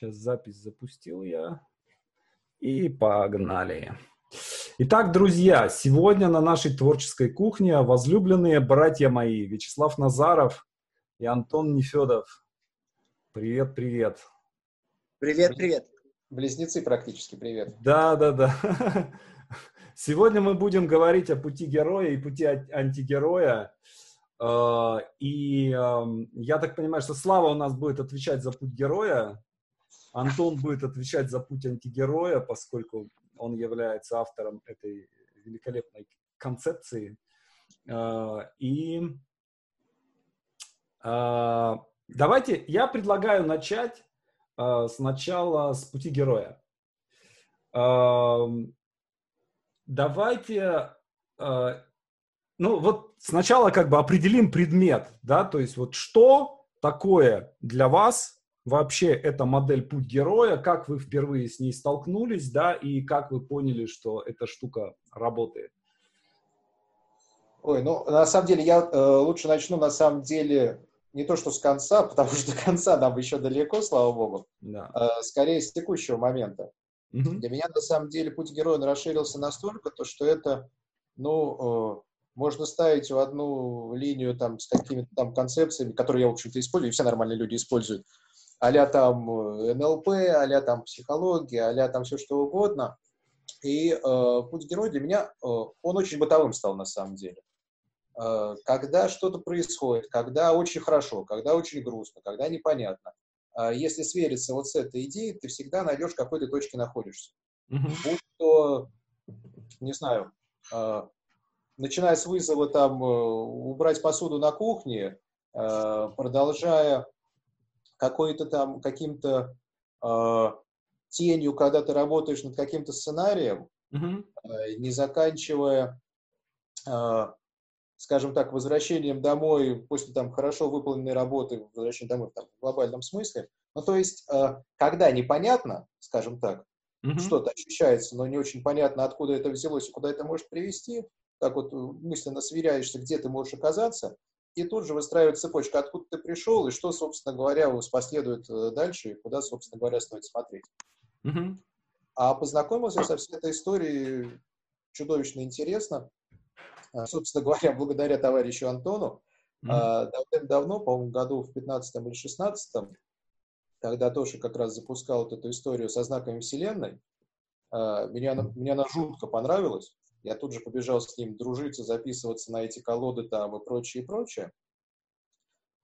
Сейчас запись запустил я. И погнали. Итак, друзья, сегодня на нашей творческой кухне возлюбленные братья мои Вячеслав Назаров и Антон Нефедов. Привет, привет. Привет, привет. Близнецы практически, привет. Да, да, да. Сегодня мы будем говорить о пути героя и пути антигероя. Э, и я так понимаю, что Слава у нас будет отвечать за путь героя, Антон будет отвечать за путь антигероя, поскольку он является автором этой великолепной концепции. Э, и э, давайте, я предлагаю начать сначала с пути героя. Давайте ну, вот сначала как бы определим предмет, да, то есть вот что такое для вас вообще эта модель «Путь героя», как вы впервые с ней столкнулись, да, и как вы поняли, что эта штука работает? Ой, ну, на самом деле, я э, лучше начну, на самом деле, не то что с конца, потому что до конца нам еще далеко, слава богу, да. э, скорее с текущего момента. Угу. Для меня, на самом деле, путь героя расширился настолько, то, что это, ну, э, можно ставить в одну линию там с какими-то там концепциями, которые я, в общем-то, использую, и все нормальные люди используют, а там э, НЛП, а там психология, а там все что угодно. И э, путь героя для меня, э, он очень бытовым стал на самом деле. Э, когда что-то происходит, когда очень хорошо, когда очень грустно, когда непонятно, э, если свериться вот с этой идеей, ты всегда найдешь, в какой то точке находишься. Mm-hmm. Будь то, не знаю, э, начиная с вызова там э, убрать посуду на кухне, э, продолжая какой-то там каким-то э, тенью, когда ты работаешь над каким-то сценарием, mm-hmm. не заканчивая, скажем так, возвращением домой после там хорошо выполненной работы, возвращением домой там, в глобальном смысле. Ну, то есть, когда непонятно, скажем так, mm-hmm. что-то ощущается, но не очень понятно, откуда это взялось и куда это может привести, так вот мысленно сверяешься, где ты можешь оказаться, и тут же выстраивать цепочку, откуда ты пришел, и что, собственно говоря, последует э, дальше, и куда, собственно говоря, стоит смотреть. Mm-hmm. А познакомился со всей этой историей чудовищно интересно. А, собственно говоря, благодаря товарищу Антону, mm-hmm. давным-давно, по-моему, году в 15 или 16 когда Тоша как раз запускал вот эту историю со знаками Вселенной, а, меня, мне она жутко понравилась. Я тут же побежал с ним дружиться, записываться на эти колоды там и прочее, и прочее.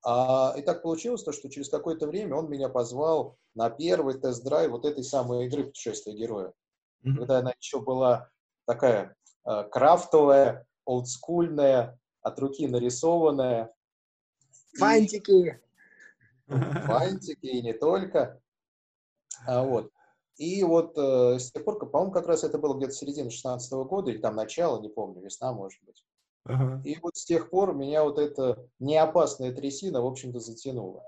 А, и так получилось, то, что через какое-то время он меня позвал на первый тест-драйв вот этой самой игры «Путешествие героя». Mm-hmm. Когда она еще была такая э, крафтовая, олдскульная, от руки нарисованная. Фантики! Фантики и не только. А, вот. И вот э, с тех пор, по-моему, как раз это было где-то середина 16 -го года, или там начало, не помню, весна, может быть. Uh-huh. И вот с тех пор меня вот эта неопасная трясина, в общем-то, затянула.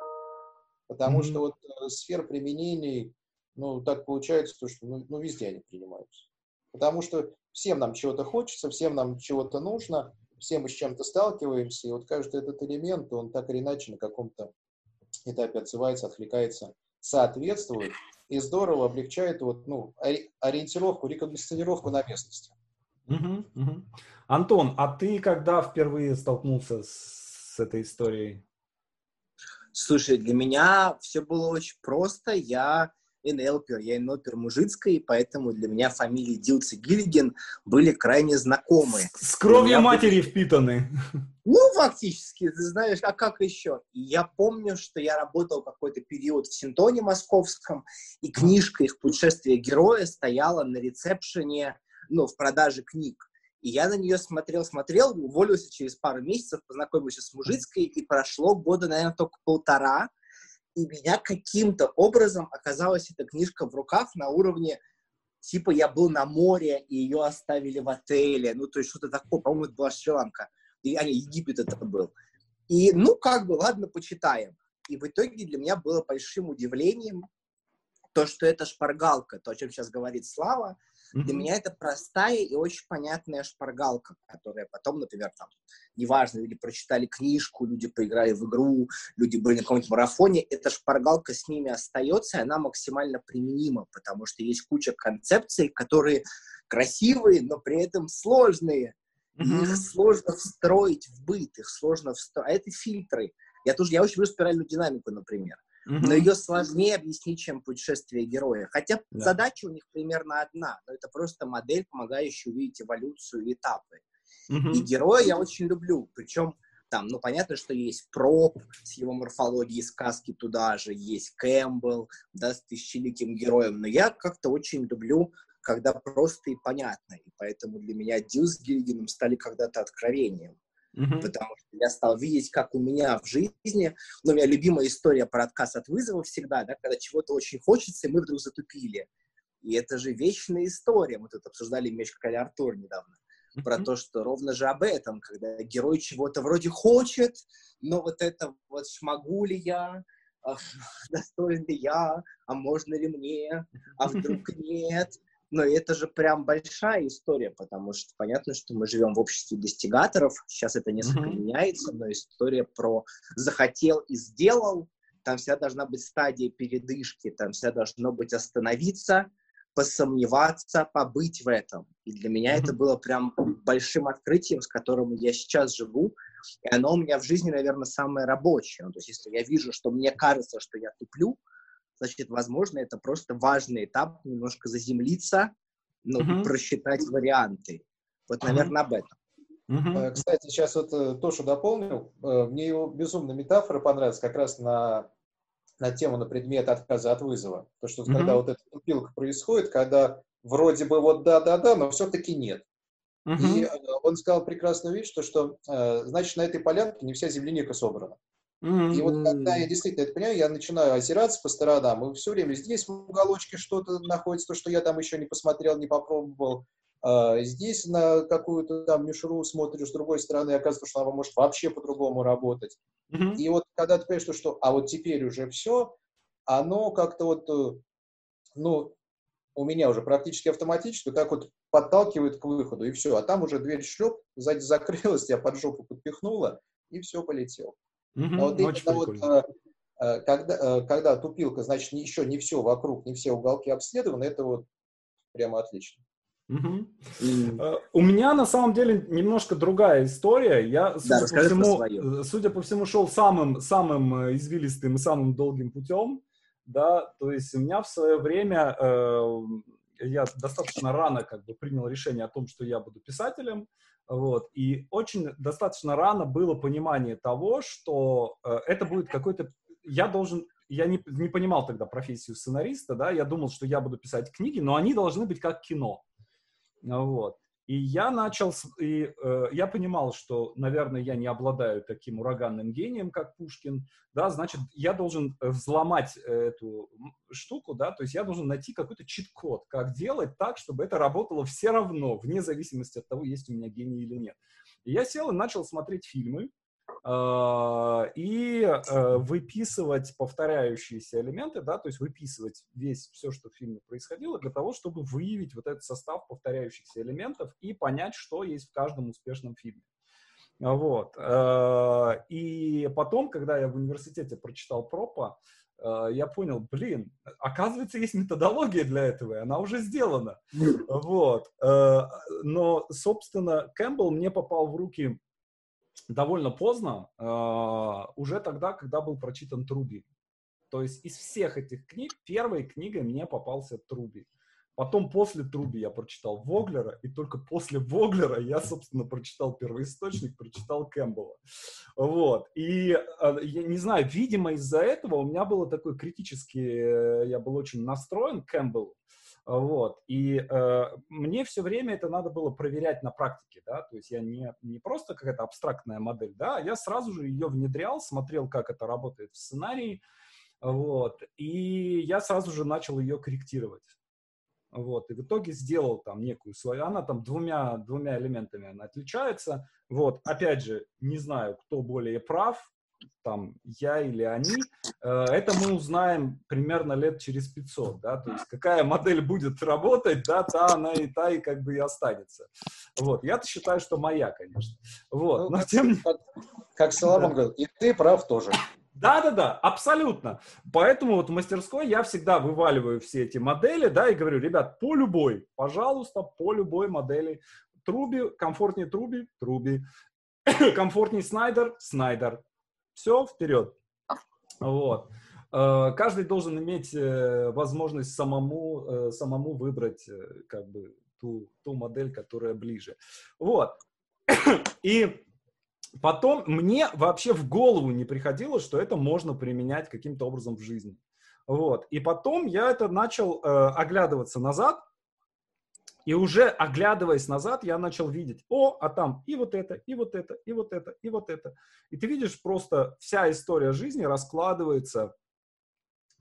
Потому mm-hmm. что вот э, сфер применений, ну, так получается, то, что ну, ну, везде они принимаются. Потому что всем нам чего-то хочется, всем нам чего-то нужно, все мы с чем-то сталкиваемся, и вот каждый этот элемент, он так или иначе на каком-то этапе отзывается, отвлекается, соответствует и здорово облегчает вот, ну, ориентировку, рекогносцировку на местности. Угу, угу. Антон, а ты когда впервые столкнулся с этой историей? Слушай, для меня все было очень просто. Я НЛПер, я НЛПер мужицкой, поэтому для меня фамилии Дилц и Гиллиген были крайне знакомы. С, с кровью матери были... впитаны. Ну, фактически, ты знаешь, а как еще? я помню, что я работал какой-то период в Синтоне московском, и книжка их «Путешествие героя» стояла на ресепшене, ну, в продаже книг. И я на нее смотрел, смотрел, уволился через пару месяцев, познакомился с мужицкой, и прошло года, наверное, только полтора, и меня каким-то образом оказалась эта книжка в руках на уровне, типа я был на море, и ее оставили в отеле, ну, то есть что-то такое, по-моему, это была Шри-Ланка, а, не, Египет это был. И, ну, как бы, ладно, почитаем. И в итоге для меня было большим удивлением то, что это шпаргалка, то, о чем сейчас говорит Слава, Mm-hmm. Для меня это простая и очень понятная шпаргалка, которая потом, например, там, неважно, люди прочитали книжку, люди поиграли в игру, люди были на каком-нибудь марафоне, эта шпаргалка с ними остается, и она максимально применима, потому что есть куча концепций, которые красивые, но при этом сложные. Mm-hmm. Их сложно встроить в быт, их сложно встроить. А это фильтры. Я тоже, я очень люблю спиральную динамику, например. Mm-hmm. Но ее сложнее объяснить, чем путешествие героя. Хотя yeah. задача у них примерно одна, но это просто модель, помогающая увидеть эволюцию и этапы. Mm-hmm. И героя я очень люблю. Причем там, ну, понятно, что есть Проб с его морфологией сказки туда же, есть Кэмпбелл, да, с тысячеликим героем, но я как-то очень люблю когда просто и понятно. И поэтому для меня Дил с Гильгином стали когда-то откровением. Mm-hmm. Потому что я стал видеть, как у меня в жизни, ну, у меня любимая история про отказ от вызова всегда, да, когда чего-то очень хочется, и мы вдруг затупили. И это же вечная история. Мы тут обсуждали меч короля Артур недавно. Mm-hmm. Про то, что ровно же об этом, когда герой чего-то вроде хочет, но вот это вот смогу ли я, достоин ли я, а можно ли мне, а вдруг нет, но это же прям большая история, потому что понятно, что мы живем в обществе достигаторов. Сейчас это несколько mm-hmm. меняется, но история про захотел и сделал. Там вся должна быть стадия передышки, там вся должно быть остановиться, посомневаться, побыть в этом. И для меня mm-hmm. это было прям большим открытием, с которым я сейчас живу. И оно у меня в жизни, наверное, самое рабочее. Ну, то есть если я вижу, что мне кажется, что я туплю, значит, возможно, это просто важный этап, немножко заземлиться, ну, uh-huh. просчитать варианты. Вот, наверное, uh-huh. об этом. Uh-huh. Кстати, сейчас вот э, то, что дополнил, э, мне его безумно метафора понравилась как раз на, на тему, на предмет отказа от вызова. То, что uh-huh. когда вот эта тупилка происходит, когда вроде бы вот да-да-да, но все-таки нет. Uh-huh. И он сказал прекрасную вещь, что, что значит, на этой полянке не вся земляника собрана. Mm-hmm. И вот когда я действительно это понимаю, я начинаю озираться по сторонам, и все время здесь в уголочке что-то находится, то, что я там еще не посмотрел, не попробовал. А, здесь на какую-то там мишуру смотришь с другой стороны, и оказывается, что она может вообще по-другому работать. Mm-hmm. И вот когда ты понимаешь, что, что а вот теперь уже все, оно как-то вот, э, ну, у меня уже практически автоматически так вот подталкивает к выходу, и все. А там уже дверь шлеп, сзади закрылась, я под жопу подпихнула, и все, полетел. Но вот именно вот, э, э, когда, э, когда тупилка, значит, еще не все вокруг, не все уголки обследованы, это вот прямо отлично. Угу. Mm. У меня на самом деле немножко другая история. Я, судя, да, по всему, судя по всему, шел самым, самым извилистым и самым долгим путем. Да, то есть у меня в свое время э, я достаточно рано как бы принял решение о том, что я буду писателем. Вот. И очень достаточно рано было понимание того, что э, это будет какой-то... Я должен... Я не, не понимал тогда профессию сценариста, да, я думал, что я буду писать книги, но они должны быть как кино. Вот. И я начал, и э, я понимал, что, наверное, я не обладаю таким ураганным гением, как Пушкин, да, значит, я должен э, взломать эту штуку, да, то есть я должен найти какой-то чит-код, как делать так, чтобы это работало все равно, вне зависимости от того, есть у меня гений или нет. И я сел и начал смотреть фильмы, и э, выписывать повторяющиеся элементы, да, то есть выписывать весь все, что в фильме происходило, для того, чтобы выявить вот этот состав повторяющихся элементов и понять, что есть в каждом успешном фильме. Вот. Э, и потом, когда я в университете прочитал Пропа, э, я понял, блин, оказывается, есть методология для этого, и она уже сделана. Вот. Но, собственно, Кэмпбелл мне попал в руки довольно поздно, э, уже тогда, когда был прочитан Труби. То есть из всех этих книг первой книгой мне попался Труби. Потом после Труби я прочитал Воглера, и только после Воглера я, собственно, прочитал первоисточник, прочитал Кэмпбелла. Вот. И, э, я не знаю, видимо, из-за этого у меня было такой критический, э, я был очень настроен к Кэмпбеллу. Вот. И э, мне все время это надо было проверять на практике, да, то есть я не, не просто какая-то абстрактная модель, да, я сразу же ее внедрял, смотрел, как это работает в сценарии, вот, и я сразу же начал ее корректировать. Вот, и в итоге сделал там некую свою, она там двумя, двумя элементами она отличается, вот, опять же, не знаю, кто более прав, там я или они, э, это мы узнаем примерно лет через 500, да, то есть какая модель будет работать, да, та она и та и как бы и останется. Вот, я-то считаю, что моя, конечно. Вот, ну, но как, тем... как, как Соломон да. говорил, и ты прав тоже. Да-да-да, абсолютно. Поэтому вот в мастерской я всегда вываливаю все эти модели, да, и говорю, ребят, по любой, пожалуйста, по любой модели. Труби, комфортнее Труби, Труби. комфортнее Снайдер, Снайдер. Все, вперед. Вот. Э, каждый должен иметь э, возможность самому, э, самому выбрать как бы ту, ту модель, которая ближе. Вот. И потом мне вообще в голову не приходило, что это можно применять каким-то образом в жизни. Вот. И потом я это начал э, оглядываться назад, и уже оглядываясь назад, я начал видеть, о, а там и вот это, и вот это, и вот это, и вот это. И ты видишь, просто вся история жизни раскладывается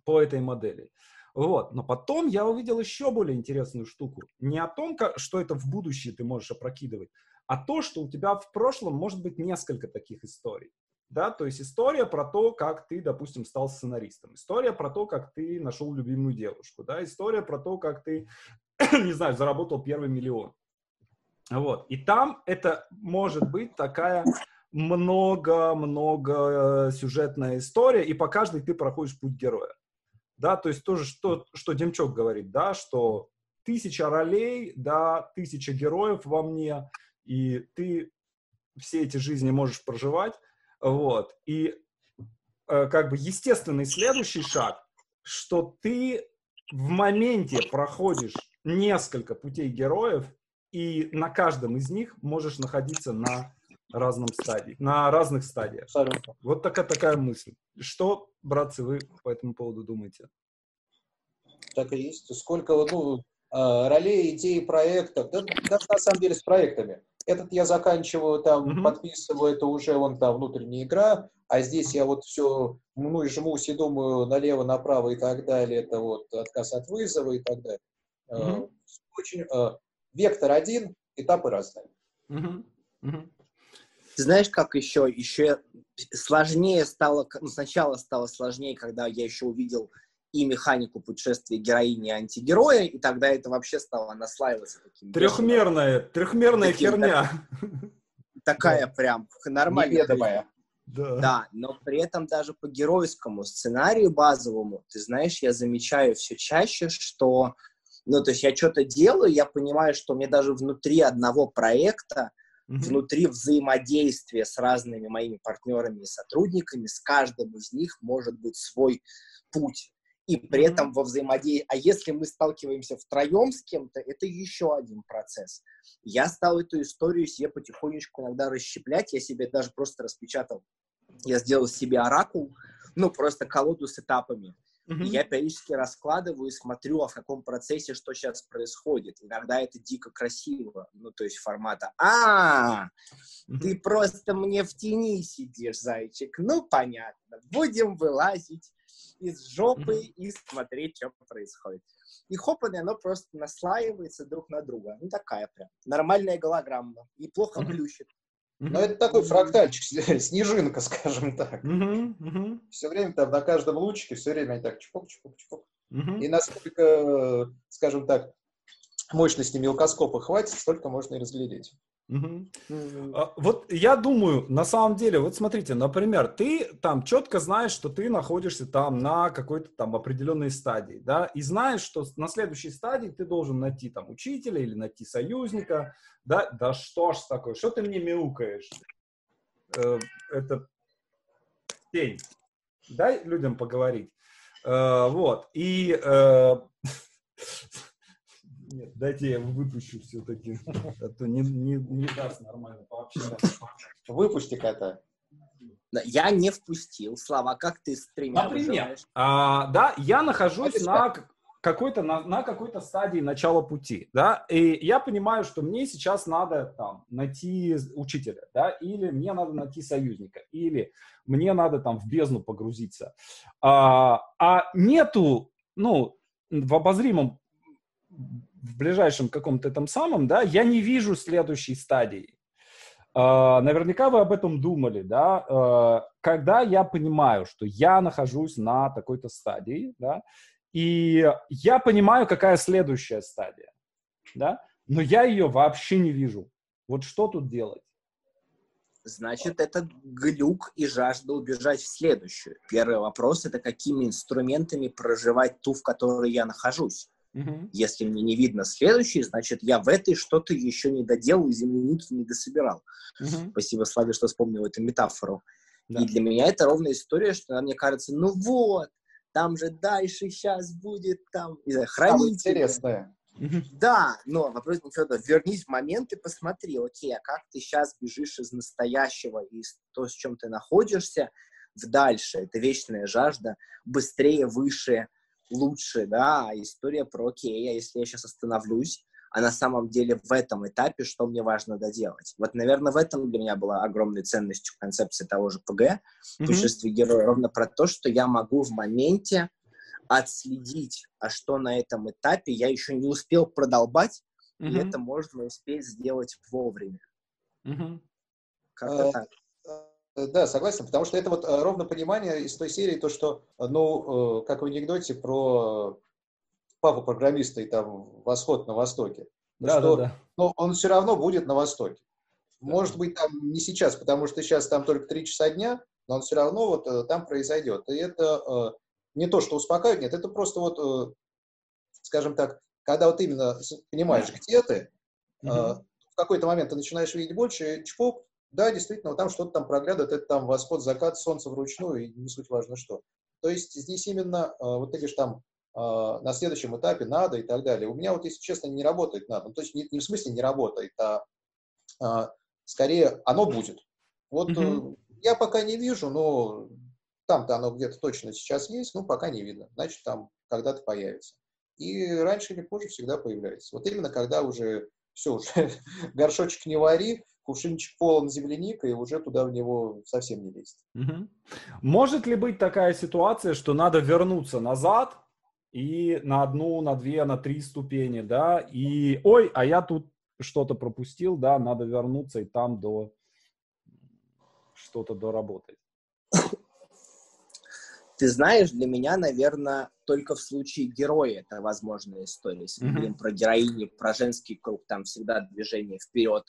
по этой модели. Вот. Но потом я увидел еще более интересную штуку. Не о том, как, что это в будущее ты можешь опрокидывать, а то, что у тебя в прошлом может быть несколько таких историй. Да, то есть история про то, как ты, допустим, стал сценаристом, история про то, как ты нашел любимую девушку, да, история про то, как ты, не знаю, заработал первый миллион. Вот. И там это может быть такая много-много сюжетная история, и по каждой ты проходишь путь героя. Да, то есть тоже, что, что Демчок говорит, да, что тысяча ролей, да, тысяча героев во мне, и ты все эти жизни можешь проживать, вот, и э, как бы естественный следующий шаг, что ты в моменте проходишь несколько путей героев, и на каждом из них можешь находиться на разном стадии, на разных стадиях. Абсолютно. Вот такая, такая мысль. Что, братцы, вы по этому поводу думаете? Так и есть. Сколько ну, а, ролей, идей, проектов, да, да, на самом деле с проектами этот я заканчиваю, там, mm-hmm. подписываю, это уже вон там внутренняя игра, а здесь я вот все, и жмусь и думаю налево, направо и так далее, это вот отказ от вызова и так далее. Mm-hmm. Очень, uh, вектор один, этапы разные. Mm-hmm. Ты знаешь, как еще, еще сложнее стало, ну, сначала стало сложнее, когда я еще увидел и механику путешествия героини и антигероя, и тогда это вообще стало наслаиваться. Таким трехмерная, бешеным, трехмерная таким, херня. такая прям нормальная. Неведомая. Да. да, но при этом даже по геройскому сценарию базовому, ты знаешь, я замечаю все чаще, что, ну, то есть я что-то делаю, я понимаю, что мне даже внутри одного проекта, mm-hmm. внутри взаимодействия с разными моими партнерами и сотрудниками, с каждым из них может быть свой путь и при этом во взаимодействии. А если мы сталкиваемся втроем с кем-то, это еще один процесс. Я стал эту историю себе потихонечку иногда расщеплять, я себе даже просто распечатал. Я сделал себе оракул, ну, просто колоду с этапами. Mm-hmm. И я периодически раскладываю и смотрю, а в каком процессе что сейчас происходит. Иногда это дико красиво. Ну, то есть формата «А, mm-hmm. ты просто мне в тени сидишь, зайчик. Ну, понятно. Будем вылазить из жопы mm-hmm. и смотреть, что происходит. И хопаны, оно просто наслаивается друг на друга. Ну, такая прям нормальная голограмма. И плохо mm-hmm. Mm-hmm. Ну, это такой фрактальчик, снежинка, скажем так. Mm-hmm. Mm-hmm. Все время там на каждом лучике, все время они так чпок-чпок-чпок. Mm-hmm. И насколько, скажем так, мощности мелкоскопа хватит, столько можно и разглядеть. Угу. А, вот я думаю, на самом деле, вот смотрите, например, ты там четко знаешь, что ты находишься там на какой-то там определенной стадии, да, и знаешь, что на следующей стадии ты должен найти там учителя или найти союзника, да, да что ж такое, что ты мне мяукаешь? Э, это тень. Дай людям поговорить. Э, вот, и э, Нет, дайте я его выпущу все-таки. А то не, не, не даст нормально пообщаться. Выпусти это. Я не впустил. Слава, как ты с тремя Например, а, да, я нахожусь на какой-то на, на какой-то стадии начала пути, да, и я понимаю, что мне сейчас надо там найти учителя, да, или мне надо найти союзника, или мне надо там в бездну погрузиться, а, а нету, ну, в обозримом в ближайшем каком-то этом самом, да, я не вижу следующей стадии. Uh, наверняка вы об этом думали, да? Uh, когда я понимаю, что я нахожусь на такой-то стадии, да, и я понимаю, какая следующая стадия, да, но я ее вообще не вижу. Вот что тут делать? Значит, это глюк и жажда убежать в следующую. Первый вопрос — это какими инструментами проживать ту, в которой я нахожусь. Угу. Если мне не видно следующий, значит, я в этой что-то еще не доделал, земляники не дособирал. Угу. Спасибо, Славе, что вспомнил эту метафору. Да. И для меня это ровная история, что мне кажется, ну вот, там же дальше сейчас будет там, не знаю, хранитель. интересное. Да, но вопрос не Федор, вернись в момент и посмотри, окей, а как ты сейчас бежишь из настоящего, из то, с чем ты находишься, в дальше. Это вечная жажда, быстрее, выше, лучше, да, а история про, окей, а если я сейчас остановлюсь, а на самом деле в этом этапе что мне важно доделать. Вот, наверное, в этом для меня была огромной ценностью концепции того же ПГ, mm-hmm. путешествие героя, ровно про то, что я могу в моменте отследить, а что на этом этапе я еще не успел продолбать, mm-hmm. и это можно успеть сделать вовремя. Mm-hmm. Как-то uh, так. Uh, да, согласен, потому что это вот uh, ровно понимание из той серии, то, что, ну, как в анекдоте про папу программиста и там восход на Востоке. Да, что, да, да. Но он все равно будет на Востоке. Может быть, там не сейчас, потому что сейчас там только три часа дня, но он все равно вот там произойдет. И это не то, что успокаивает, нет, это просто вот, э, скажем так, когда вот именно понимаешь, где ты, mm-hmm. в какой-то момент ты начинаешь видеть больше, чпок, да, действительно, вот там что-то там проглядывает, это там восход, закат, солнце вручную, и не суть важно что. То есть здесь именно, э, вот ты говоришь, там, на следующем этапе надо и так далее. У меня вот, если честно, не работает надо. Ну, то есть не, не в смысле не работает, а, а скорее оно будет. Вот mm-hmm. я пока не вижу, но там-то оно где-то точно сейчас есть, но пока не видно. Значит, там когда-то появится. И раньше или позже всегда появляется. Вот именно когда уже все, уже горшочек не вари, кувшинчик полон земляника, и уже туда в него совсем не лезет. Угу. Может ли быть такая ситуация, что надо вернуться назад и на одну, на две, на три ступени, да, и ой, а я тут что-то пропустил, да, надо вернуться и там до что-то доработать. Ты знаешь, для меня, наверное, только в случае героя это возможная история. Если мы mm-hmm. говорим про героини, про женский круг, там всегда движение вперед,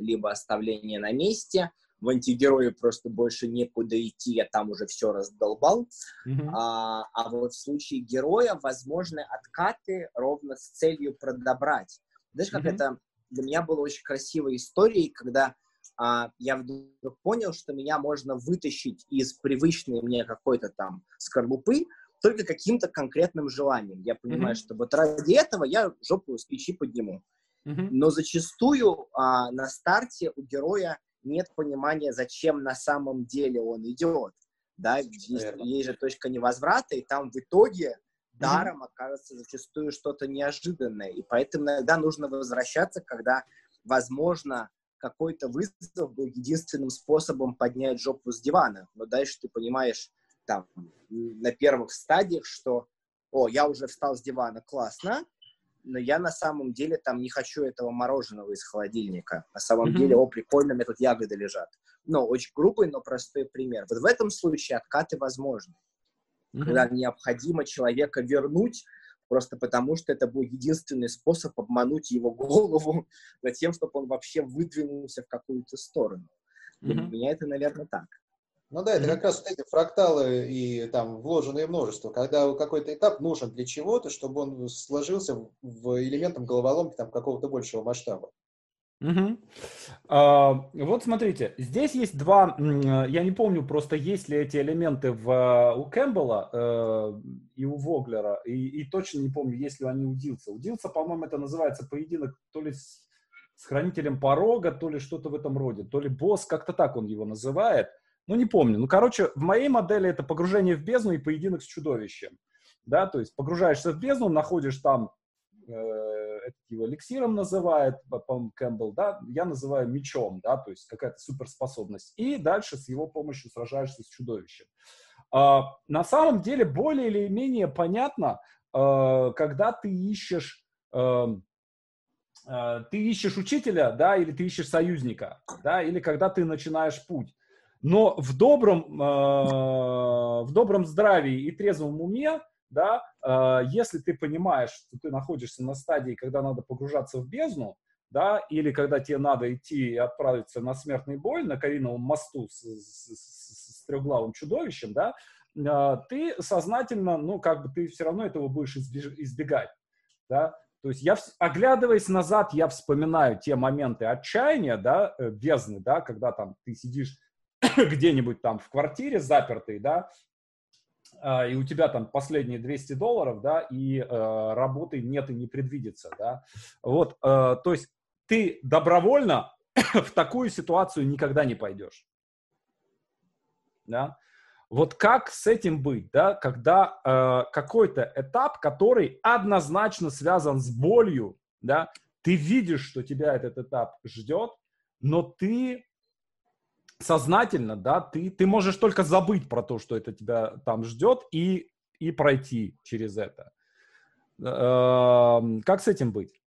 либо оставление на месте. В антигерое просто больше некуда идти, я там уже все раздолбал. Mm-hmm. А, а вот в случае героя возможны откаты ровно с целью продобрать. Знаешь, как mm-hmm. это для меня была очень красивая история, когда а, я вдруг понял, что меня можно вытащить из привычной мне какой-то там скорлупы только каким-то конкретным желанием. Я понимаю, mm-hmm. что вот ради этого я жопу с печи подниму. Но зачастую а, на старте у героя нет понимания, зачем на самом деле он идет. Да, есть, есть же точка невозврата, и там в итоге даром окажется зачастую что-то неожиданное. И поэтому иногда нужно возвращаться, когда, возможно, какой-то вызов был единственным способом поднять жопу с дивана. Но дальше ты понимаешь, там, на первых стадиях, что, о, я уже встал с дивана, классно, но я на самом деле там не хочу этого мороженого из холодильника. На самом mm-hmm. деле, о, прикольно, меня тут ягоды лежат. Ну, очень грубый, но простой пример. Вот в этом случае откаты возможны. Mm-hmm. Когда необходимо человека вернуть просто потому что это был единственный способ обмануть его голову над тем, чтобы он вообще выдвинулся в какую-то сторону. Для mm-hmm. меня это, наверное, так. Ну да, это как раз эти фракталы и там вложенные множество, когда какой-то этап нужен для чего-то, чтобы он сложился в элементом головоломки там какого-то большего масштаба. Угу. А, вот смотрите, здесь есть два, я не помню просто есть ли эти элементы в, у Кэмпбелла э, и у Воглера, и, и точно не помню, есть ли они у Дилса. У Дилса, по-моему, это называется поединок то ли с, с хранителем порога, то ли что-то в этом роде, то ли босс, как-то так он его называет. Ну, не помню. Ну, короче, в моей модели это погружение в бездну и поединок с чудовищем. Да, то есть погружаешься в бездну, находишь там э, его эликсиром называет, по Кэмпбелл, да, я называю мечом, да, то есть какая-то суперспособность. И дальше с его помощью сражаешься с чудовищем. А, на самом деле более или менее понятно, а, когда ты ищешь а, э, ты ищешь учителя, да, или ты ищешь союзника, да, или когда ты начинаешь путь. Но в добром, э, в добром здравии и трезвом уме, да, э, если ты понимаешь, что ты находишься на стадии, когда надо погружаться в бездну, да, или когда тебе надо идти и отправиться на смертный бой на Кариновом мосту с, с, с, с трехглавым чудовищем, да, э, ты сознательно, ну, как бы ты все равно этого будешь избегать, да, то есть я, оглядываясь назад, я вспоминаю те моменты отчаяния, да, э, бездны, да, когда там ты сидишь где-нибудь там в квартире запертый, да, а, и у тебя там последние 200 долларов, да, и э, работы нет и не предвидится, да. Вот, э, то есть ты добровольно в такую ситуацию никогда не пойдешь, да. Вот как с этим быть, да, когда э, какой-то этап, который однозначно связан с болью, да, ты видишь, что тебя этот этап ждет, но ты сознательно, да, ты, ты можешь только забыть про то, что это тебя там ждет, и, и пройти через это. Эм, как с этим быть?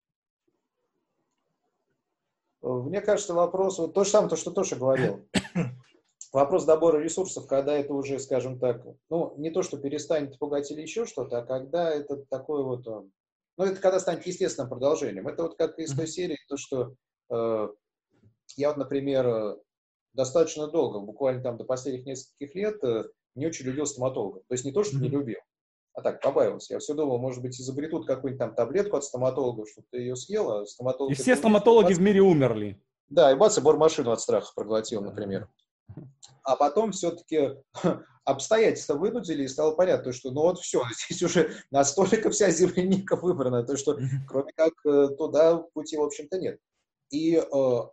Мне кажется, вопрос, вот то же самое, то, что Тоша говорил. Вопрос добора ресурсов, когда это уже, скажем так, ну, не то, что перестанет пугать или еще что-то, а когда это такое вот, э, ну, это когда станет естественным продолжением. Это вот как из той серии, то, что э, я вот, например, достаточно долго, буквально там до последних нескольких лет, э, не очень любил стоматолога. То есть не то, что не любил, а так, побаивался. Я все думал, может быть, изобретут какую-нибудь там таблетку от стоматолога, чтобы ты ее съел, а стоматолог... И все стоматологи бац... в мире умерли. Да, и бац, и бормашину от страха проглотил, например. А потом все-таки обстоятельства вынудили, и стало понятно, что ну вот все, здесь уже настолько вся земляника выбрана, то что кроме как э, туда пути, в общем-то, нет. И э,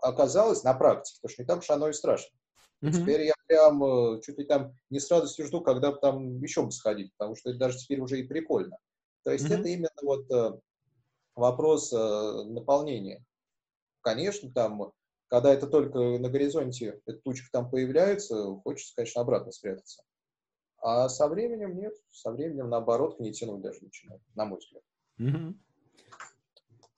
оказалось на практике, потому что не так уж оно и страшно. Mm-hmm. Теперь я прям э, чуть ли там не с радостью жду, когда там еще бы сходить, потому что это даже теперь уже и прикольно. То есть mm-hmm. это именно вот э, вопрос э, наполнения. Конечно, там, когда это только на горизонте, эта тучка там появляется, хочется, конечно, обратно спрятаться. А со временем нет, со временем наоборот не тянуть даже начинает, на мой взгляд. Mm-hmm.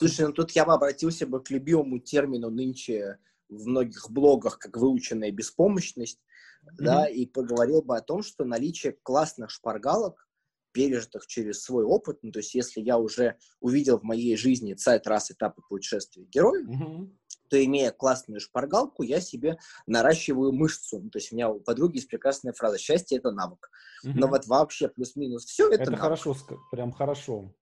Слушай, ну тут я бы обратился бы к любимому термину нынче в многих блогах, как выученная беспомощность, mm-hmm. да, и поговорил бы о том, что наличие классных шпаргалок, пережитых через свой опыт, ну, то есть если я уже увидел в моей жизни сайт раз этапы путешествия героя, mm-hmm. то имея классную шпаргалку, я себе наращиваю мышцу. Ну, то есть у меня у подруги есть прекрасная фраза «счастье – это навык». Mm-hmm. Но вот вообще плюс-минус все это Это навык. хорошо, прям хорошо.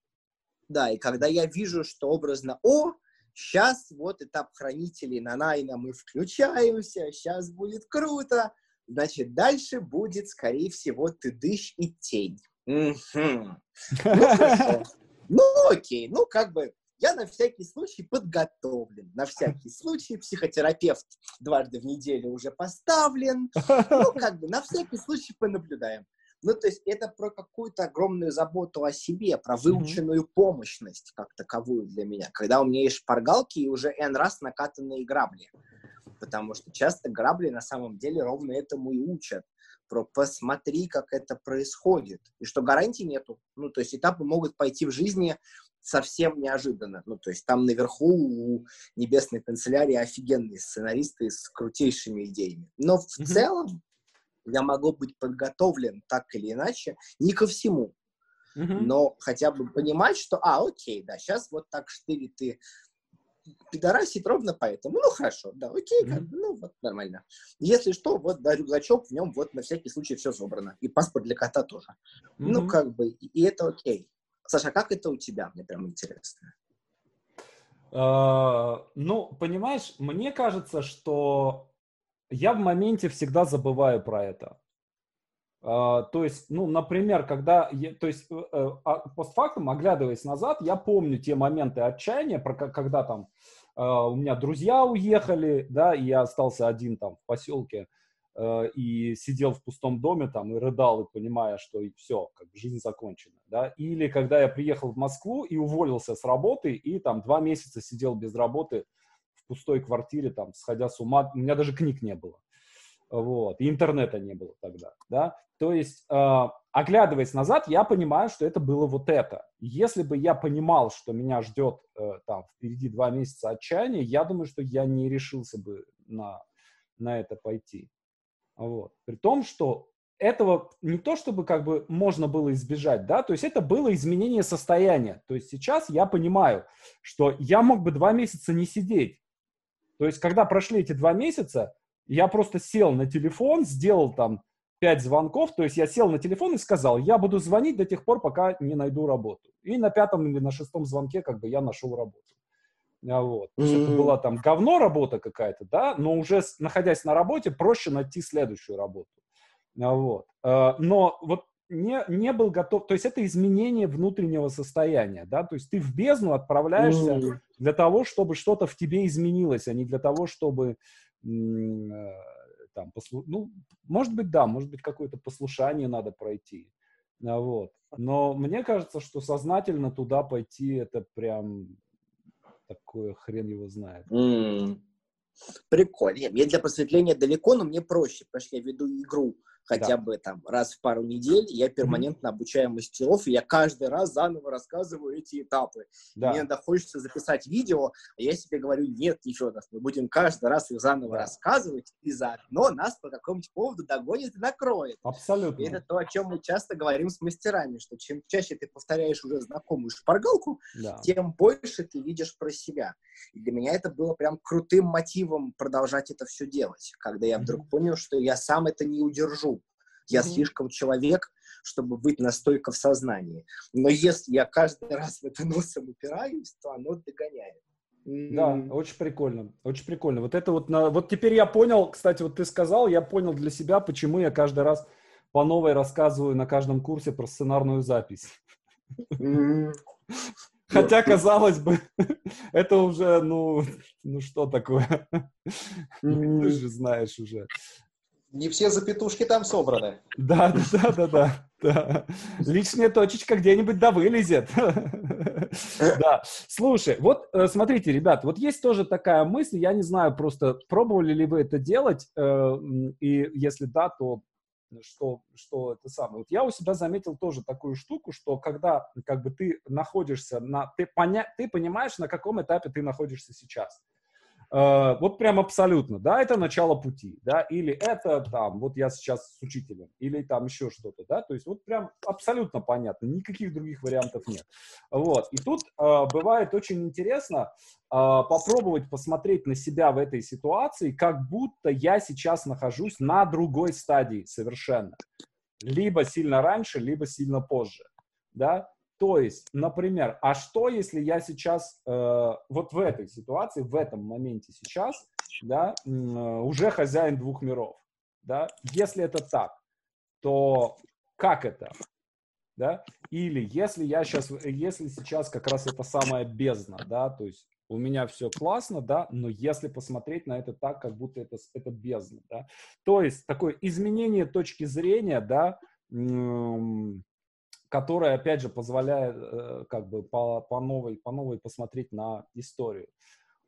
Да, и когда я вижу, что образно, о, сейчас вот этап хранителей на Найна мы включаемся, сейчас будет круто, значит, дальше будет, скорее всего, ты дышь и тень. Ну, ну, окей, ну, как бы, я на всякий случай подготовлен. На всякий случай психотерапевт дважды в неделю уже поставлен. Ну, как бы, на всякий случай понаблюдаем. Ну, то есть это про какую-то огромную заботу о себе, про выученную mm-hmm. помощность как таковую для меня. Когда у меня есть шпаргалки и уже N раз накатанные грабли. Потому что часто грабли на самом деле ровно этому и учат. Про посмотри, как это происходит. И что гарантий нету. Ну, то есть этапы могут пойти в жизни совсем неожиданно. Ну, то есть там наверху у небесной канцелярии офигенные сценаристы с крутейшими идеями. Но в mm-hmm. целом я могу быть подготовлен так или иначе, не ко всему, mm-hmm. но хотя бы понимать, что, а, окей, да, сейчас вот так штырит ты пидорасит ровно поэтому. Ну, хорошо, да, окей, mm-hmm. как бы, ну, вот, нормально. Если что, вот, да, рюкзачок, в нем вот на всякий случай все собрано. И паспорт для кота тоже. Mm-hmm. Ну, как бы, и это окей. Саша, как это у тебя? Мне прям интересно. Uh, ну, понимаешь, мне кажется, что я в моменте всегда забываю про это. Uh, то есть, ну, например, когда, я, то есть, uh, uh, постфактум, оглядываясь назад, я помню те моменты отчаяния, про, когда там у меня друзья уехали, да, и я остался один там в поселке, и сидел в пустом доме там и рыдал, и понимая, что и все, как бы жизнь закончена, да. Или когда я приехал в Москву и уволился с работы, и там два месяца сидел без работы, пустой квартире, там, сходя с ума. У меня даже книг не было. вот, и интернета не было тогда, да, то есть, э, оглядываясь назад, я понимаю, что это было вот это. Если бы я понимал, что меня ждет э, там впереди два месяца отчаяния, я думаю, что я не решился бы на, на это пойти. Вот. При том, что этого не то, чтобы как бы можно было избежать, да, то есть это было изменение состояния. То есть сейчас я понимаю, что я мог бы два месяца не сидеть. То есть когда прошли эти два месяца, я просто сел на телефон, сделал там пять звонков, то есть я сел на телефон и сказал, я буду звонить до тех пор, пока не найду работу. И на пятом или на шестом звонке как бы я нашел работу. А вот. То есть mm-hmm. это была там говно работа какая-то, да, но уже находясь на работе, проще найти следующую работу. А вот. А, но вот не, не был готов, то есть это изменение внутреннего состояния, да, то есть ты в бездну отправляешься mm. для того, чтобы что-то в тебе изменилось, а не для того, чтобы э, там, послу... ну, может быть, да, может быть, какое-то послушание надо пройти, а вот. Но мне кажется, что сознательно туда пойти, это прям такое хрен его знает. Mm. Прикольно. Мне для просветления далеко, но мне проще, потому что я веду игру хотя да. бы там раз в пару недель, я перманентно mm-hmm. обучаю мастеров, и я каждый раз заново рассказываю эти этапы. Да. Мне иногда хочется записать видео, а я себе говорю, нет, еще раз, мы будем каждый раз их заново да. рассказывать, и заодно нас по какому-нибудь поводу догонит и накроет. Абсолютно. И это то, о чем мы часто говорим с мастерами, что чем чаще ты повторяешь уже знакомую шпаргалку, да. тем больше ты видишь про себя. И для меня это было прям крутым мотивом продолжать это все делать, когда я вдруг mm-hmm. понял, что я сам это не удержу. Я mm-hmm. слишком человек, чтобы быть настолько в сознании. Но если я каждый раз в это носом упираюсь, то оно догоняет. Да, очень прикольно, очень прикольно. Вот это вот, на, вот теперь я понял, кстати, вот ты сказал, я понял для себя, почему я каждый раз по новой рассказываю на каждом курсе про сценарную запись. Хотя, казалось бы, это уже, ну, ну что такое? Ты же знаешь уже. Не все запятушки там собраны. Да, да, да, да, да. Лишняя точечка где-нибудь да вылезет. Да. Слушай, вот э, смотрите, ребят, вот есть тоже такая мысль, я не знаю, просто пробовали ли вы это делать, э, и если да, то что, что это самое. Вот я у себя заметил тоже такую штуку, что когда как бы ты находишься на... Ты, поня, ты понимаешь, на каком этапе ты находишься сейчас. Э, вот прям абсолютно, да, это начало пути, да, или это там, вот я сейчас с учителем, или там еще что-то, да, то есть вот прям абсолютно понятно, никаких других вариантов нет. Вот, и тут э, бывает очень интересно э, попробовать посмотреть на себя в этой ситуации, как будто я сейчас нахожусь на другой стадии совершенно. Либо сильно раньше, либо сильно позже, да, то есть, например, а что, если я сейчас э, вот в этой ситуации, в этом моменте сейчас, да, э, уже хозяин двух миров, да? Если это так, то как это, да? Или если я сейчас, если сейчас как раз это самая бездна, да, то есть у меня все классно, да, но если посмотреть на это так, как будто это, это бездна, да, то есть такое изменение точки зрения, да, которая, опять же, позволяет э, как бы по, по, новой, по новой посмотреть на историю.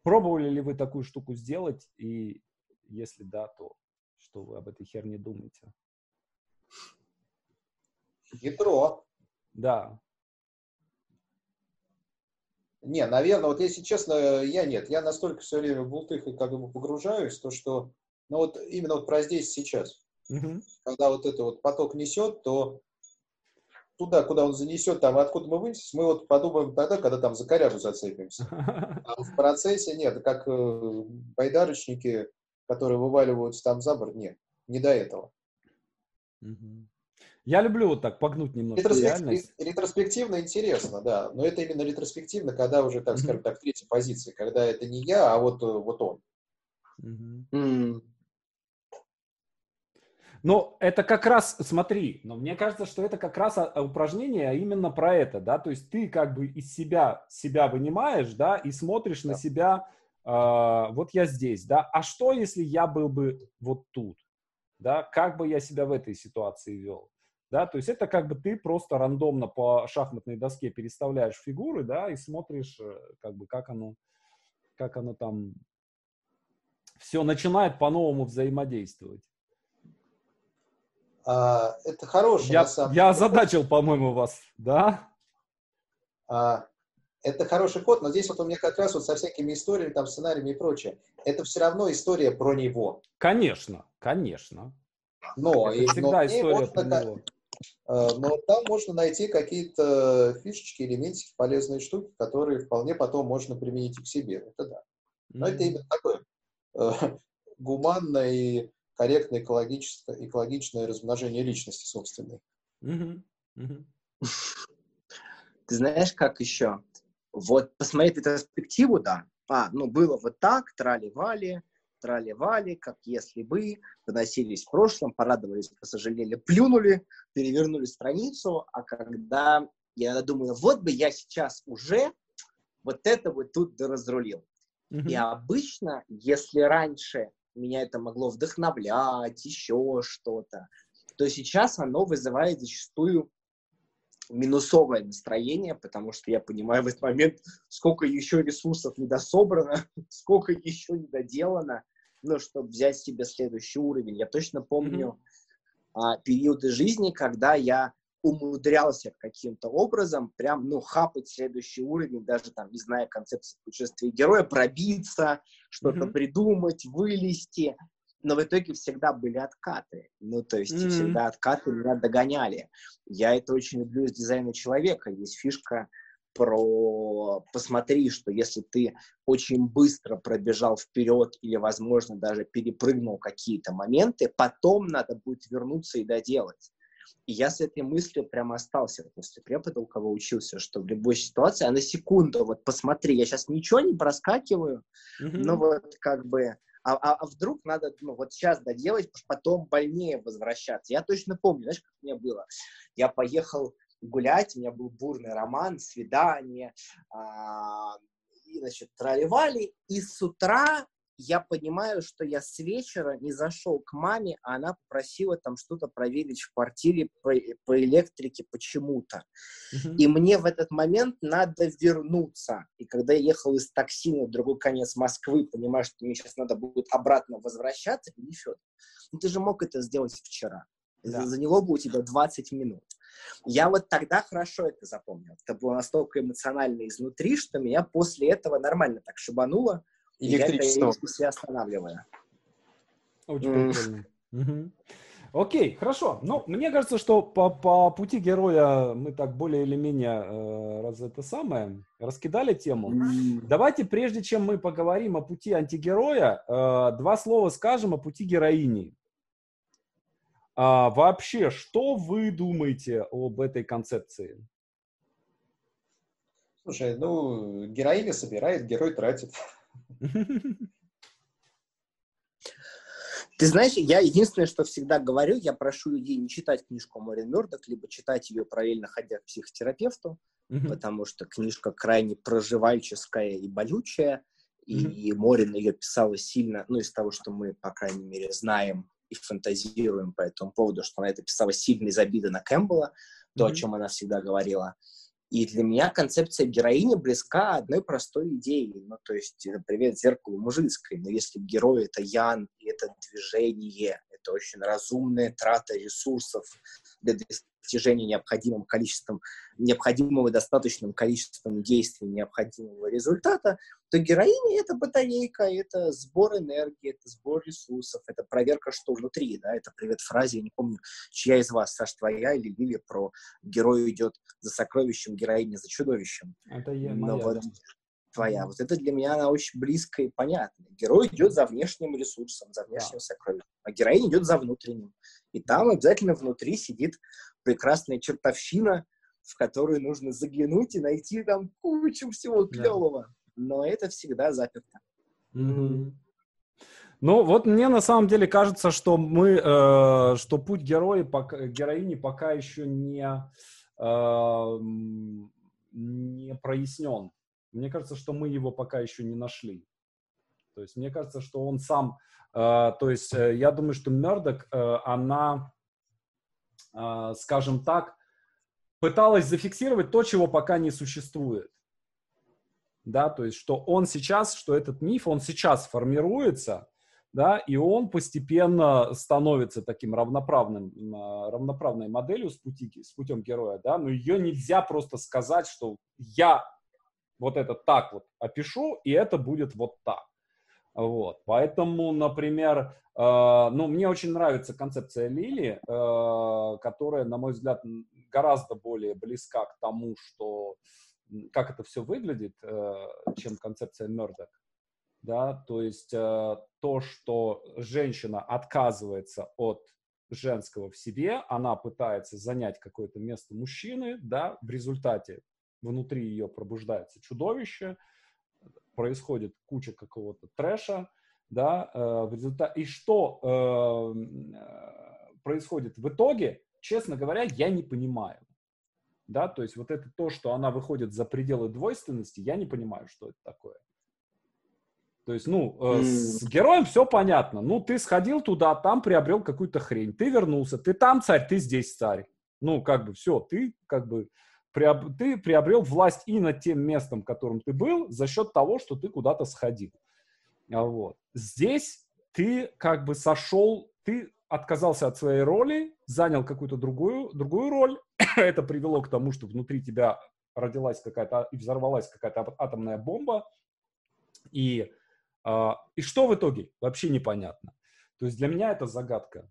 Пробовали ли вы такую штуку сделать? И если да, то что вы об этой херне думаете? Ядро. Да. Не, наверное, вот если честно, я нет. Я настолько все время в бултых и как бы погружаюсь, то что, ну вот именно вот про здесь сейчас. Угу. Когда вот это вот поток несет, то туда, куда он занесет, там, откуда мы вынесем, мы вот подумаем тогда, когда там за корягу зацепимся. А в процессе нет, как э, байдарочники, которые вываливаются там за борт, нет, не до этого. Я люблю вот так погнуть немножко Ретроспектив, Ретроспективно интересно, да, но это именно ретроспективно, когда уже, так скажем так, третья позиция, когда это не я, а вот, э, вот он. Mm. Но это как раз, смотри, но мне кажется, что это как раз упражнение именно про это, да, то есть ты как бы из себя себя вынимаешь, да, и смотришь да. на себя, э, вот я здесь, да, а что, если я был бы вот тут, да, как бы я себя в этой ситуации вел, да, то есть это как бы ты просто рандомно по шахматной доске переставляешь фигуры, да, и смотришь, э, как бы, как оно, как оно там все начинает по-новому взаимодействовать. А, это хороший, я, на самом Я озадачил, по-моему, вас, да? А, это хороший ход, но здесь вот у меня как раз вот со всякими историями, там, сценариями и прочее. Это все равно история про него. Конечно, конечно. Но, это и, всегда но история можно, про него. А, но там можно найти какие-то фишечки, элементики, полезные штуки, которые вполне потом можно применить и к себе. Это да. Но mm-hmm. это именно такое э, гуманное и корректное экологическое, экологичное размножение личности собственной. Ты знаешь, как еще? Вот посмотреть ретроспективу, да. А, ну было вот так, трали-вали, трали-вали, как если бы, выносились в прошлом, порадовались, посожалели, плюнули, перевернули страницу, а когда я думаю, вот бы я сейчас уже вот это вот тут разрулил. Mm-hmm. И обычно, если раньше меня это могло вдохновлять, еще что-то, то сейчас оно вызывает зачастую минусовое настроение, потому что я понимаю в этот момент, сколько еще ресурсов недособрано, сколько еще недоделано, ну, чтобы взять себе следующий уровень. Я точно помню mm-hmm. а, периоды жизни, когда я умудрялся каким-то образом прям, ну, хапать следующий уровень, даже там, не зная концепции путешествия героя, пробиться, что-то mm-hmm. придумать, вылезти но в итоге всегда были откаты. Ну, то есть mm-hmm. всегда откаты меня догоняли. Я это очень люблю из дизайна человека. Есть фишка про посмотри, что если ты очень быстро пробежал вперед или, возможно, даже перепрыгнул какие-то моменты, потом надо будет вернуться и доделать. И я с этой мыслью прямо остался после препода, у кого учился, что в любой ситуации, а на секунду, вот посмотри, я сейчас ничего не проскакиваю, mm-hmm. но вот как бы а, а, а вдруг надо, ну, вот сейчас доделать, потом больнее возвращаться. Я точно помню, знаешь, как мне было? Я поехал гулять, у меня был бурный роман, свидание, а, и, значит, тролливали, и с утра я понимаю, что я с вечера не зашел к маме, а она попросила там что-то проверить в квартире по, по электрике почему-то. Uh-huh. И мне в этот момент надо вернуться. И когда я ехал из такси на другой конец Москвы, понимаю, что мне сейчас надо будет обратно возвращаться, не Федор, ну ты же мог это сделать вчера. Да. Заняло бы у тебя 20 минут. Я вот тогда хорошо это запомнил. Это было настолько эмоционально изнутри, что меня после этого нормально так шибануло. Электричество. Я себя останавливаю. Очень mm. прикольно. Угу. Окей, хорошо. Ну, мне кажется, что по, по пути героя мы так более или менее э, раз это самое раскидали тему. Mm. Давайте, прежде чем мы поговорим о пути антигероя, э, два слова скажем о пути героини. А, вообще, что вы думаете об этой концепции? Слушай, ну, героиня собирает, герой тратит. Ты знаешь, я единственное, что всегда говорю, я прошу людей не читать книжку Морин Мёрдок, либо читать ее параллельно ходя к психотерапевту, mm-hmm. потому что книжка крайне проживальческая и болючая, и mm-hmm. Морин ее писала сильно, ну, из того, что мы, по крайней мере, знаем и фантазируем по этому поводу, что она это писала сильно из обиды на Кэмпбелла, то, mm-hmm. о чем она всегда говорила. И для меня концепция героини близка одной простой идее. Ну, то есть, привет зеркалу мужицкой. Но если герой — это Ян, и это движение, это очень разумная трата ресурсов для достижения необходимым количеством, необходимого достаточным количеством действий необходимого результата, то героиня — это батарейка, это сбор энергии, это сбор ресурсов, это проверка, что внутри, да, это привет фразе, я не помню, чья из вас, Саш, твоя или Лилия, про герой идет за сокровищем, героиня за чудовищем. Это я, моя, Но вот, да твоя. Вот это для меня она очень близко и понятно. Герой идет за внешним ресурсом, за внешним да. сокровищем, а героиня идет за внутренним. И там обязательно внутри сидит прекрасная чертовщина, в которую нужно заглянуть и найти там кучу всего клевого. Да. Но это всегда заперто. Mm-hmm. Ну, вот мне на самом деле кажется, что мы, э, что путь героя, пока, героини пока еще не, э, не прояснен. Мне кажется, что мы его пока еще не нашли. То есть мне кажется, что он сам, э, то есть э, я думаю, что Мердок, э, она, э, скажем так, пыталась зафиксировать то, чего пока не существует. Да, то есть что он сейчас, что этот миф, он сейчас формируется, да, и он постепенно становится таким равноправным, равноправной моделью с, пути, с путем героя, да, но ее нельзя просто сказать, что я вот это так вот опишу, и это будет вот так. Вот. Поэтому, например, э, ну, мне очень нравится концепция Лили, э, которая, на мой взгляд, гораздо более близка к тому, что как это все выглядит, э, чем концепция Мердок да, то есть э, то, что женщина отказывается от женского в себе, она пытается занять какое-то место мужчины, да, в результате внутри ее пробуждается чудовище, происходит куча какого-то трэша, да, э, в результате, и что э, э, происходит в итоге, честно говоря, я не понимаю, да, то есть вот это то, что она выходит за пределы двойственности, я не понимаю, что это такое. То есть, ну, э, с героем все понятно. Ну, ты сходил туда, там приобрел какую-то хрень. Ты вернулся, ты там царь, ты здесь царь. Ну, как бы все, ты как бы приоб... ты приобрел власть и над тем местом, которым ты был, за счет того, что ты куда-то сходил. А вот. Здесь ты как бы сошел, ты отказался от своей роли, занял какую-то другую, другую роль. Это привело к тому, что внутри тебя родилась какая-то и взорвалась какая-то атомная бомба. И а, и что в итоге? Вообще непонятно. То есть для меня это загадка.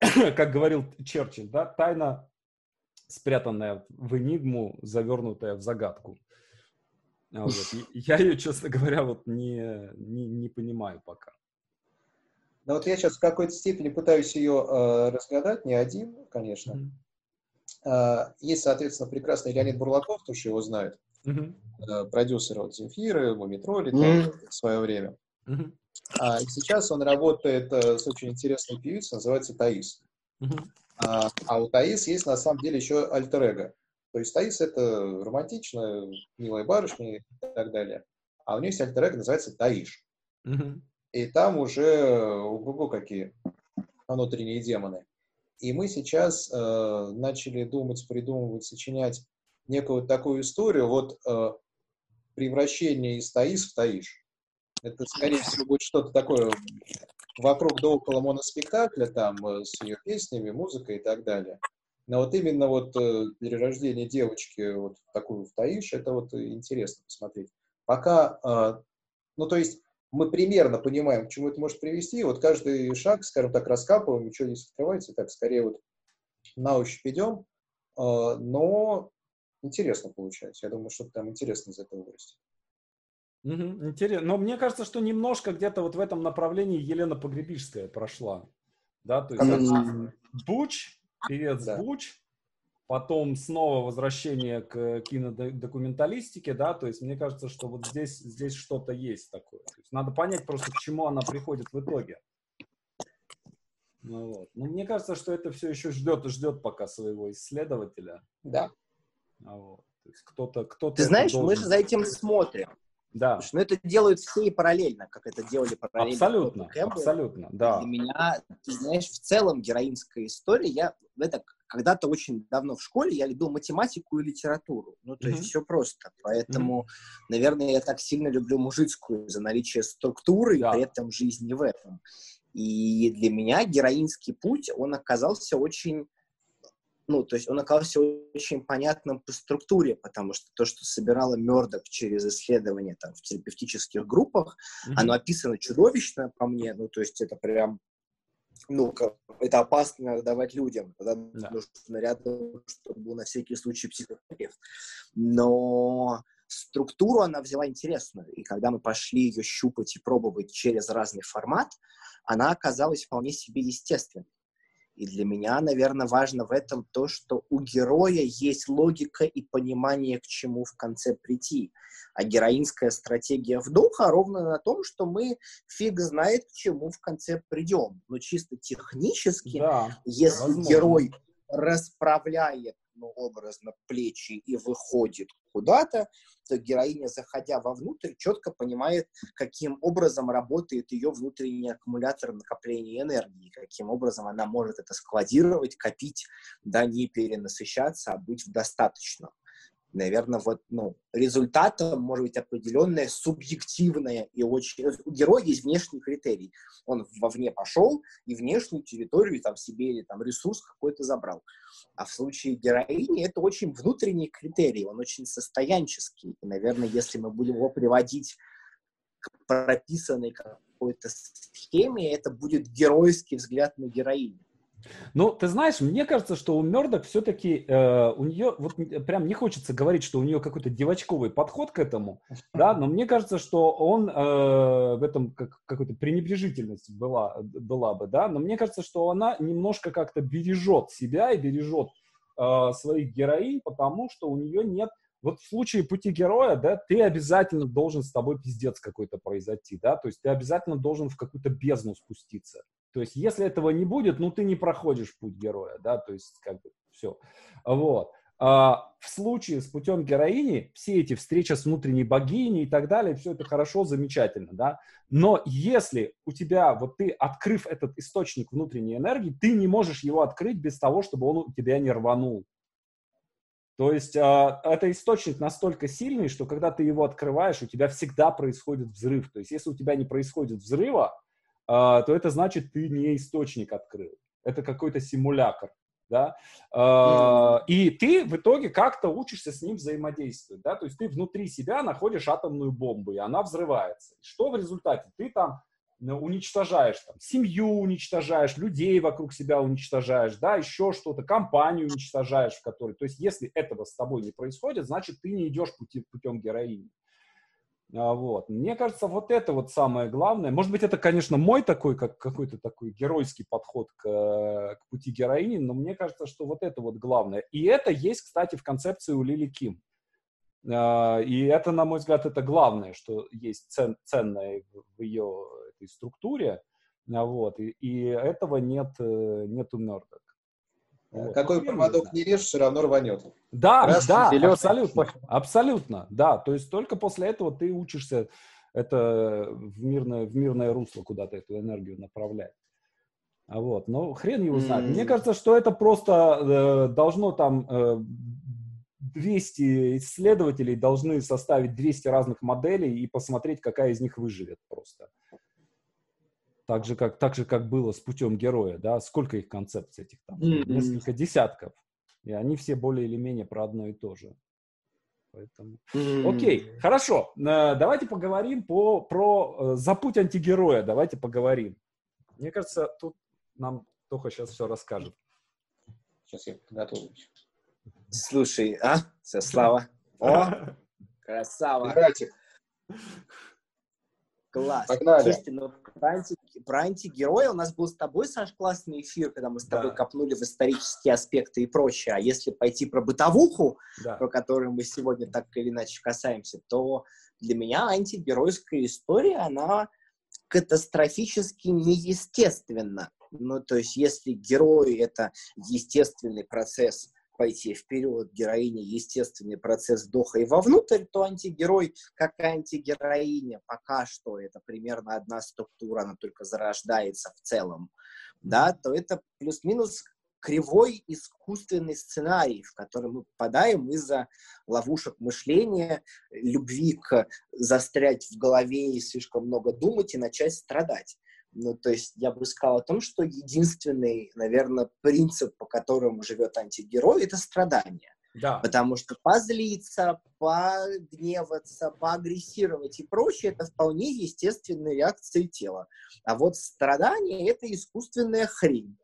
Как говорил Черчилль, да, тайна, спрятанная в энигму, завернутая в загадку. А вот. Я ее, честно говоря, вот не, не, не понимаю пока. Ну вот я сейчас в какой-то степени пытаюсь ее э, разгадать, не один, конечно. Mm-hmm. Э, есть, соответственно, прекрасный Леонид Бурлаков, то, что его знают mm-hmm. продюсера вот Земфиры, Мумитроли mm-hmm. в свое время. Mm-hmm. А, и сейчас он работает э, с очень интересной певицей, называется Таис. Mm-hmm. А, а у Таис есть на самом деле еще альтер -эго. То есть Таис это романтичная, милая барышня и так далее. А у нее есть альтер -эго, называется Таиш. Mm-hmm. И там уже ого какие внутренние демоны. И мы сейчас э, начали думать, придумывать, сочинять некую такую историю, вот э, превращение из Таис в Таиш. Это, скорее всего, будет что-то такое вокруг да около моноспектакля, там, э, с ее песнями, музыкой и так далее. Но вот именно вот э, перерождение девочки вот такую в Таиш, это вот интересно посмотреть. Пока, э, ну, то есть мы примерно понимаем, к чему это может привести, вот каждый шаг, скажем так, раскапываем, ничего не открывается, так скорее вот на ощупь идем, но интересно получается. Я думаю, что там интересно из этого вырастет. Угу, интересно. Но мне кажется, что немножко где-то вот в этом направлении Елена Погребишская прошла. Да, то есть mm Буч, певец да. Буч, потом снова возвращение к кинодокументалистике, да, то есть мне кажется, что вот здесь, здесь что-то есть такое. То есть надо понять просто, к чему она приходит в итоге. Ну, вот. Но мне кажется, что это все еще ждет и ждет пока своего исследователя. Да. А вот. То есть кто-то, кто-то. Ты знаешь, должен... мы же за этим смотрим. Да. Но это делают все параллельно, как это делали параллельно. Абсолютно, абсолютно, да. Для меня, ты знаешь, в целом героинская история, я это когда-то очень давно в школе я любил математику и литературу. Ну, то mm-hmm. есть все просто. Поэтому, mm-hmm. наверное, я так сильно люблю мужицкую за наличие структуры да. и при этом жизни в этом. И для меня героинский путь, он оказался очень ну, то есть он оказался очень понятным по структуре, потому что то, что собирала Мёрдок через исследования там в терапевтических группах, mm-hmm. оно описано чудовищно по мне, ну, то есть это прям, ну, это опасно давать людям, тогда да. нужно рядом, чтобы был на всякий случай психотерапевт. Но структуру она взяла интересную, и когда мы пошли ее щупать и пробовать через разный формат, она оказалась вполне себе естественной. И для меня, наверное, важно в этом то, что у героя есть логика и понимание, к чему в конце прийти. А героинская стратегия вдоха ровно на том, что мы фиг знает, к чему в конце придем. Но чисто технически, да, если возможно. герой расправляет ну, образно плечи и выходит куда-то, то героиня, заходя вовнутрь, четко понимает, каким образом работает ее внутренний аккумулятор накопления энергии, каким образом она может это складировать, копить, да, не перенасыщаться, а быть в достаточном. Наверное, вот, ну, результатом может быть определенное субъективное и очень... У героя есть внешний критерий. Он вовне пошел и внешнюю территорию там себе или там ресурс какой-то забрал. А в случае героини это очень внутренний критерий, он очень состоянческий. И, наверное, если мы будем его приводить к прописанной какой-то схеме, это будет геройский взгляд на героиню. Ну, ты знаешь, мне кажется, что у Мердок все-таки э, у нее вот прям не хочется говорить, что у нее какой-то девочковый подход к этому, да, но мне кажется, что он э, в этом как, какой-то пренебрежительность была, была бы, да, но мне кажется, что она немножко как-то бережет себя и бережет э, своих героинь, потому что у нее нет вот в случае пути героя, да, ты обязательно должен с тобой пиздец какой-то произойти, да, то есть ты обязательно должен в какую-то бездну спуститься. То есть, если этого не будет, ну, ты не проходишь путь героя, да, то есть, как бы, все. Вот. А в случае с путем героини, все эти встречи с внутренней богиней и так далее, все это хорошо, замечательно, да. Но если у тебя, вот ты, открыв этот источник внутренней энергии, ты не можешь его открыть без того, чтобы он у тебя не рванул. То есть а, это источник настолько сильный, что когда ты его открываешь, у тебя всегда происходит взрыв. То есть если у тебя не происходит взрыва, то это значит, ты не источник открыл. Это какой-то симулятор. Да? Mm-hmm. И ты в итоге как-то учишься с ним взаимодействовать. Да? То есть ты внутри себя находишь атомную бомбу, и она взрывается. Что в результате? Ты там ну, уничтожаешь там, семью уничтожаешь, людей вокруг себя уничтожаешь, да, еще что-то, компанию уничтожаешь, в которой, то есть если этого с тобой не происходит, значит ты не идешь пути, путем героини. А, вот. Мне кажется, вот это вот самое главное. Может быть, это, конечно, мой такой, как какой-то такой геройский подход к, к пути героини, но мне кажется, что вот это вот главное. И это есть, кстати, в концепции у Лили Ким. А, и это, на мой взгляд, это главное, что есть цен, ценное в ее этой структуре. А, вот. И, и этого нет, э, нет у Мёрдок. Вот. Какой проводок не режь, все равно рванет. Да, Раз, да, абсолютно, абсолютно, да. То есть только после этого ты учишься это в мирное, в мирное русло куда-то эту энергию направлять. А вот, но хрен его знает. Mm. Мне кажется, что это просто э, должно там э, 200 исследователей должны составить 200 разных моделей и посмотреть, какая из них выживет просто. Так же, как, так же, как было с путем героя, да, сколько их концепций этих там? Mm-hmm. Несколько десятков. И они все более или менее про одно и то же. Поэтому... Mm-hmm. Окей, хорошо. Э, давайте поговорим по, про э, за путь антигероя. Давайте поговорим. Мне кажется, тут нам Тоха сейчас все расскажет. Сейчас я подготовлюсь. Слушай, а? Все, Слава. О, красава. Играйте. Класс. Погнали. Слушайте, ну про, анти, про антигероя у нас был с тобой, Саш, классный эфир, когда мы с тобой да. копнули в исторические аспекты и прочее. А если пойти про бытовуху, да. про которую мы сегодня так или иначе касаемся, то для меня антигеройская история, она катастрофически неестественна. Ну, то есть, если герой — это естественный процесс пойти вперед героине естественный процесс вдоха и вовнутрь, то антигерой, как и антигероиня, пока что это примерно одна структура, она только зарождается в целом, да, то это плюс-минус кривой искусственный сценарий, в который мы попадаем из-за ловушек мышления, любви к застрять в голове и слишком много думать и начать страдать. Ну, то есть я бы сказал о том, что единственный, наверное, принцип, по которому живет антигерой, это страдание. Да. Потому что позлиться, погневаться, поагрессировать и прочее, это вполне естественные реакции тела. А вот страдание — это искусственная хрень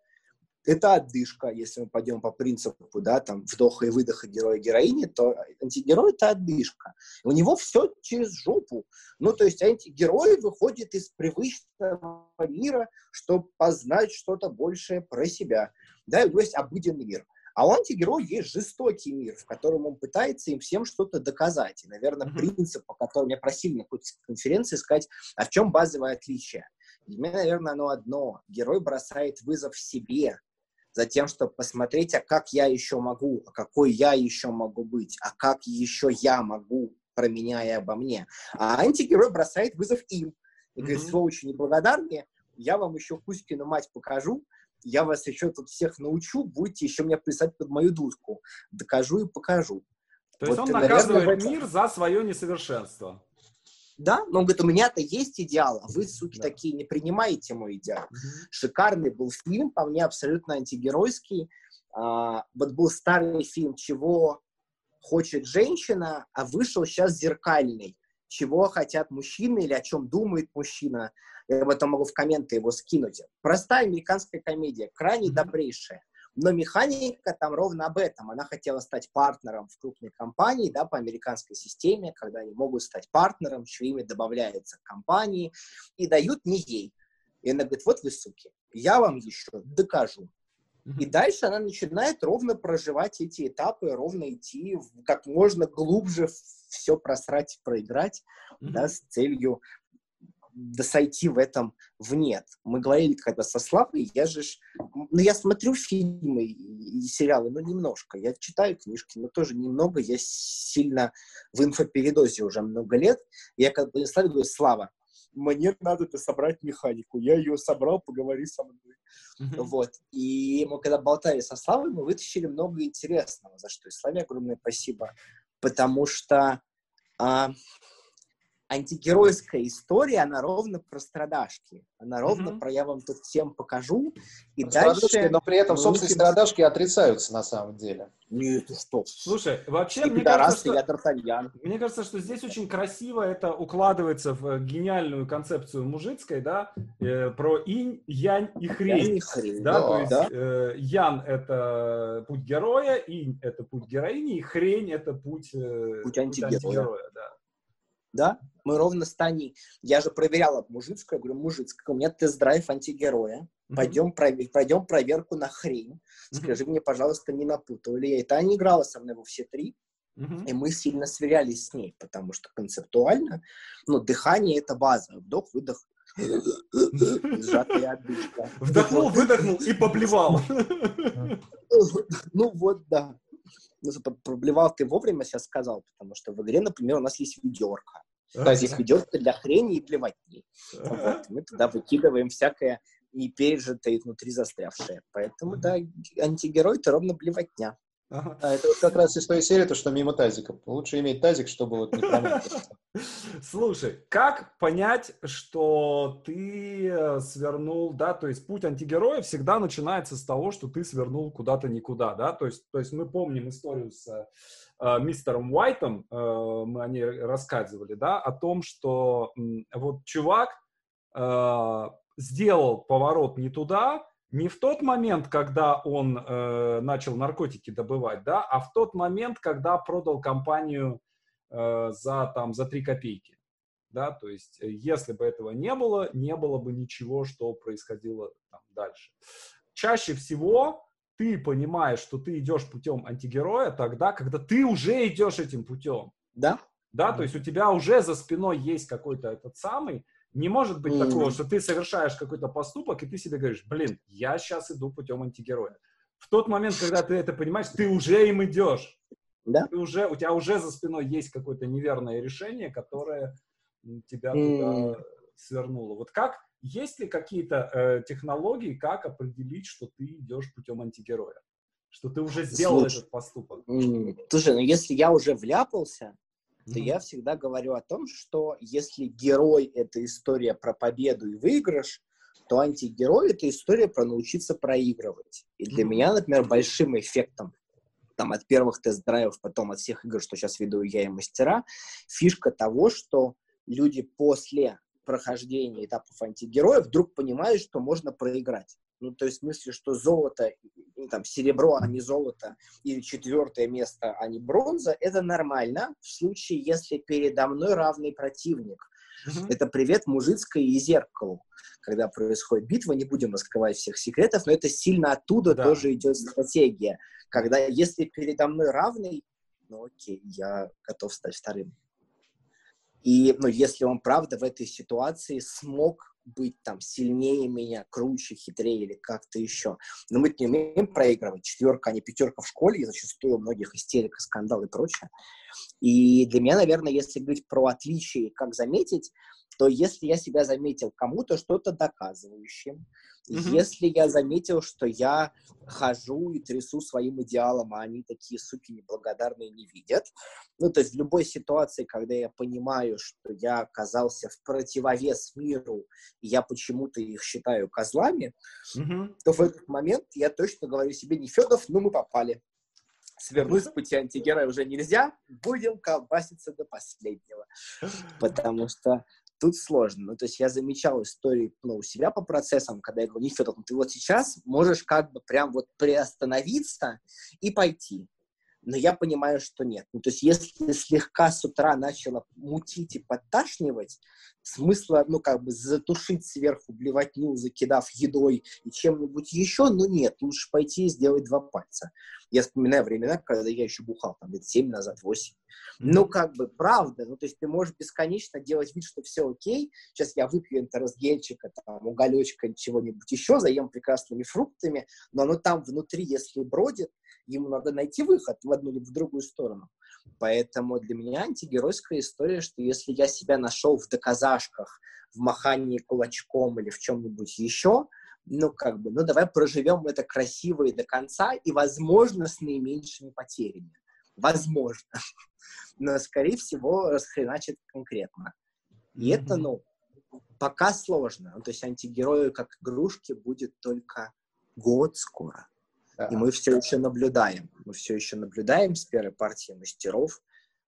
это отдышка, если мы пойдем по принципу, да, там, вдоха и выдоха героя-героини, то антигерой — это отдышка. У него все через жопу. Ну, то есть антигерой выходит из привычного мира, чтобы познать что-то большее про себя. Да, то есть обыденный мир. А у антигероя есть жестокий мир, в котором он пытается им всем что-то доказать. И, наверное, mm-hmm. принцип, по которому меня просили на какой-то конференции сказать, а в чем базовое отличие? Для меня, наверное, оно одно. Герой бросает вызов себе, за тем, чтобы посмотреть, а как я еще могу, а какой я еще могу быть, а как еще я могу, про меня и обо мне. А антигерой бросает вызов им. И mm-hmm. говорит, сволочи неблагодарные, я вам еще Кузькину мать покажу, я вас еще тут всех научу, будете еще меня писать под мою дудку. Докажу и покажу. То есть вот, он наказывает наверное, мир за свое несовершенство. Да, но он говорит, у меня-то есть идеал, а вы, суки, да. такие, не принимаете мой идеал. Шикарный был фильм, по мне абсолютно антигеройский. А, вот был старый фильм «Чего хочет женщина», а вышел сейчас зеркальный. «Чего хотят мужчины» или «О чем думает мужчина». Я об этом могу в комменты его скинуть. Простая американская комедия, крайне mm-hmm. добрейшая. Но механика там ровно об этом. Она хотела стать партнером в крупной компании, да, по американской системе, когда они могут стать партнером, чье имя добавляется к компании, и дают не ей. И она говорит, вот вы, суки, я вам еще докажу. И дальше она начинает ровно проживать эти этапы, ровно идти как можно глубже все просрать, проиграть, mm-hmm. да, с целью да сойти в этом в нет. Мы говорили когда со Славой, я же... Ну, я смотрю фильмы и сериалы, но немножко. Я читаю книжки, но тоже немного. Я сильно в инфопередозе уже много лет. Я как бы Славе говорю, Слава, мне надо это собрать механику. Я ее собрал, поговори со мной. Mm-hmm. Вот. И мы когда болтали со Славой, мы вытащили много интересного, за что и Славе огромное спасибо. Потому что а, антигеройская история, она ровно про страдашки. Она ровно mm-hmm. про я вам тут всем покажу. И дальше... Но при этом, собственно, страдашки отрицаются на самом деле. Нет, ты что? Слушай, вообще, мне кажется, что... я Мне кажется, что здесь очень красиво это укладывается в гениальную концепцию мужицкой, да, э, про инь, янь и хрень. Янь и хрень. Да, да, то есть да. Э, ян — это путь героя, инь — это путь героини, и хрень — это путь, э, путь антигероя. Путь антигероя да да, мы ровно с Таней, я же проверяла мужицкую, я говорю, мужицкая, у меня тест-драйв антигероя, mm-hmm. пойдем, провер, пройдем проверку на хрень, mm-hmm. скажи мне, пожалуйста, не напутал ли я, и Таня играла со мной во все три, mm-hmm. и мы сильно сверялись с ней, потому что концептуально, ну, дыхание — это база, вдох, выдох, Сжатая отдышка. Вдохнул, выдохнул и поплевал. Ну вот, да ну, проблевал ты вовремя сейчас сказал, потому что в игре, например, у нас есть ведерко. Здесь ведерко для хрени и плевотни. Вот. Мы туда выкидываем всякое не пережитое внутри застрявшее. Поэтому, да, антигерой — это ровно блевотня. Ага. А это вот как раз из той серии, то, что мимо тазика. Лучше иметь тазик, чтобы вот не. Слушай, как понять, что ты э, свернул, да, то есть путь антигероя всегда начинается с того, что ты свернул куда-то никуда, да, то есть, то есть мы помним историю с мистером Уайтом, э, мы о ней рассказывали, да, о том, что э, вот чувак э, сделал поворот не туда, не в тот момент, когда он э, начал наркотики добывать, да, а в тот момент, когда продал компанию э, за там за три копейки, да, то есть э, если бы этого не было, не было бы ничего, что происходило там дальше. Чаще всего ты понимаешь, что ты идешь путем антигероя тогда, когда ты уже идешь этим путем. Да. Да, то есть у тебя уже за спиной есть какой-то этот самый, не может быть mm. такого, что ты совершаешь какой-то поступок, и ты себе говоришь, блин, я сейчас иду путем антигероя. В тот момент, когда ты это понимаешь, ты уже им идешь. Да? Ты уже, у тебя уже за спиной есть какое-то неверное решение, которое тебя mm. туда свернуло. Вот как, есть ли какие-то э, технологии, как определить, что ты идешь путем антигероя? Что ты уже сделал Слушай, этот поступок? Слушай, ну если я уже вляпался, то я всегда говорю о том, что если герой — это история про победу и выигрыш, то антигерой — это история про научиться проигрывать. И для mm-hmm. меня, например, большим эффектом там, от первых тест-драйвов, потом от всех игр, что сейчас веду я и мастера, фишка того, что люди после прохождения этапов антигероя вдруг понимают, что можно проиграть. Ну, то есть в смысле, что золото, ну, там, серебро, а не золото, или четвертое место, а не бронза, это нормально в случае, если передо мной равный противник. Uh-huh. Это привет мужицкой и зеркалу. Когда происходит битва, не будем раскрывать всех секретов, но это сильно оттуда да. тоже идет стратегия. Когда, если передо мной равный, ну окей, я готов стать вторым. И, ну, если он, правда, в этой ситуации смог быть там сильнее меня, круче, хитрее или как-то еще. Но мы не умеем проигрывать. Четверка, а не пятерка в школе, и зачастую у многих истерика, скандал и прочее. И для меня, наверное, если говорить про отличие, как заметить, то если я себя заметил кому-то что-то доказывающим, mm-hmm. если я заметил, что я хожу и трясу своим идеалом, а они такие суки неблагодарные не видят, ну, то есть в любой ситуации, когда я понимаю, что я оказался в противовес миру, и я почему-то их считаю козлами, mm-hmm. то в этот момент я точно говорю себе, не Федов, ну мы попали свернуть с пути антигероя уже нельзя, будем колбаситься до последнего. Потому что тут сложно. Ну, то есть я замечал истории ну, у себя по процессам, когда я говорю, ну, ты вот сейчас можешь как бы прям вот приостановиться и пойти но я понимаю, что нет. Ну, то есть, если слегка с утра начало мутить и подташнивать, смысла, ну, как бы затушить сверху блевотню, закидав едой и чем-нибудь еще, ну, нет, лучше пойти и сделать два пальца. Я вспоминаю времена, когда я еще бухал, там, лет 7 назад, 8. Ну, как бы, правда, ну, то есть ты можешь бесконечно делать вид, что все окей, сейчас я выпью энтеросгельчика, там, уголечка, чего-нибудь еще, заем прекрасными фруктами, но оно там внутри, если бродит, ему надо найти выход в одну или в другую сторону. Поэтому для меня антигеройская история, что если я себя нашел в доказашках, в махании кулачком или в чем-нибудь еще, ну, как бы, ну, давай проживем это красиво и до конца, и, возможно, с наименьшими потерями. Возможно. Но, скорее всего, расхреначит конкретно. И mm-hmm. это, ну, пока сложно. Ну, то есть антигерою как игрушки будет только год скоро. И мы все еще наблюдаем. Мы все еще наблюдаем с первой партии мастеров,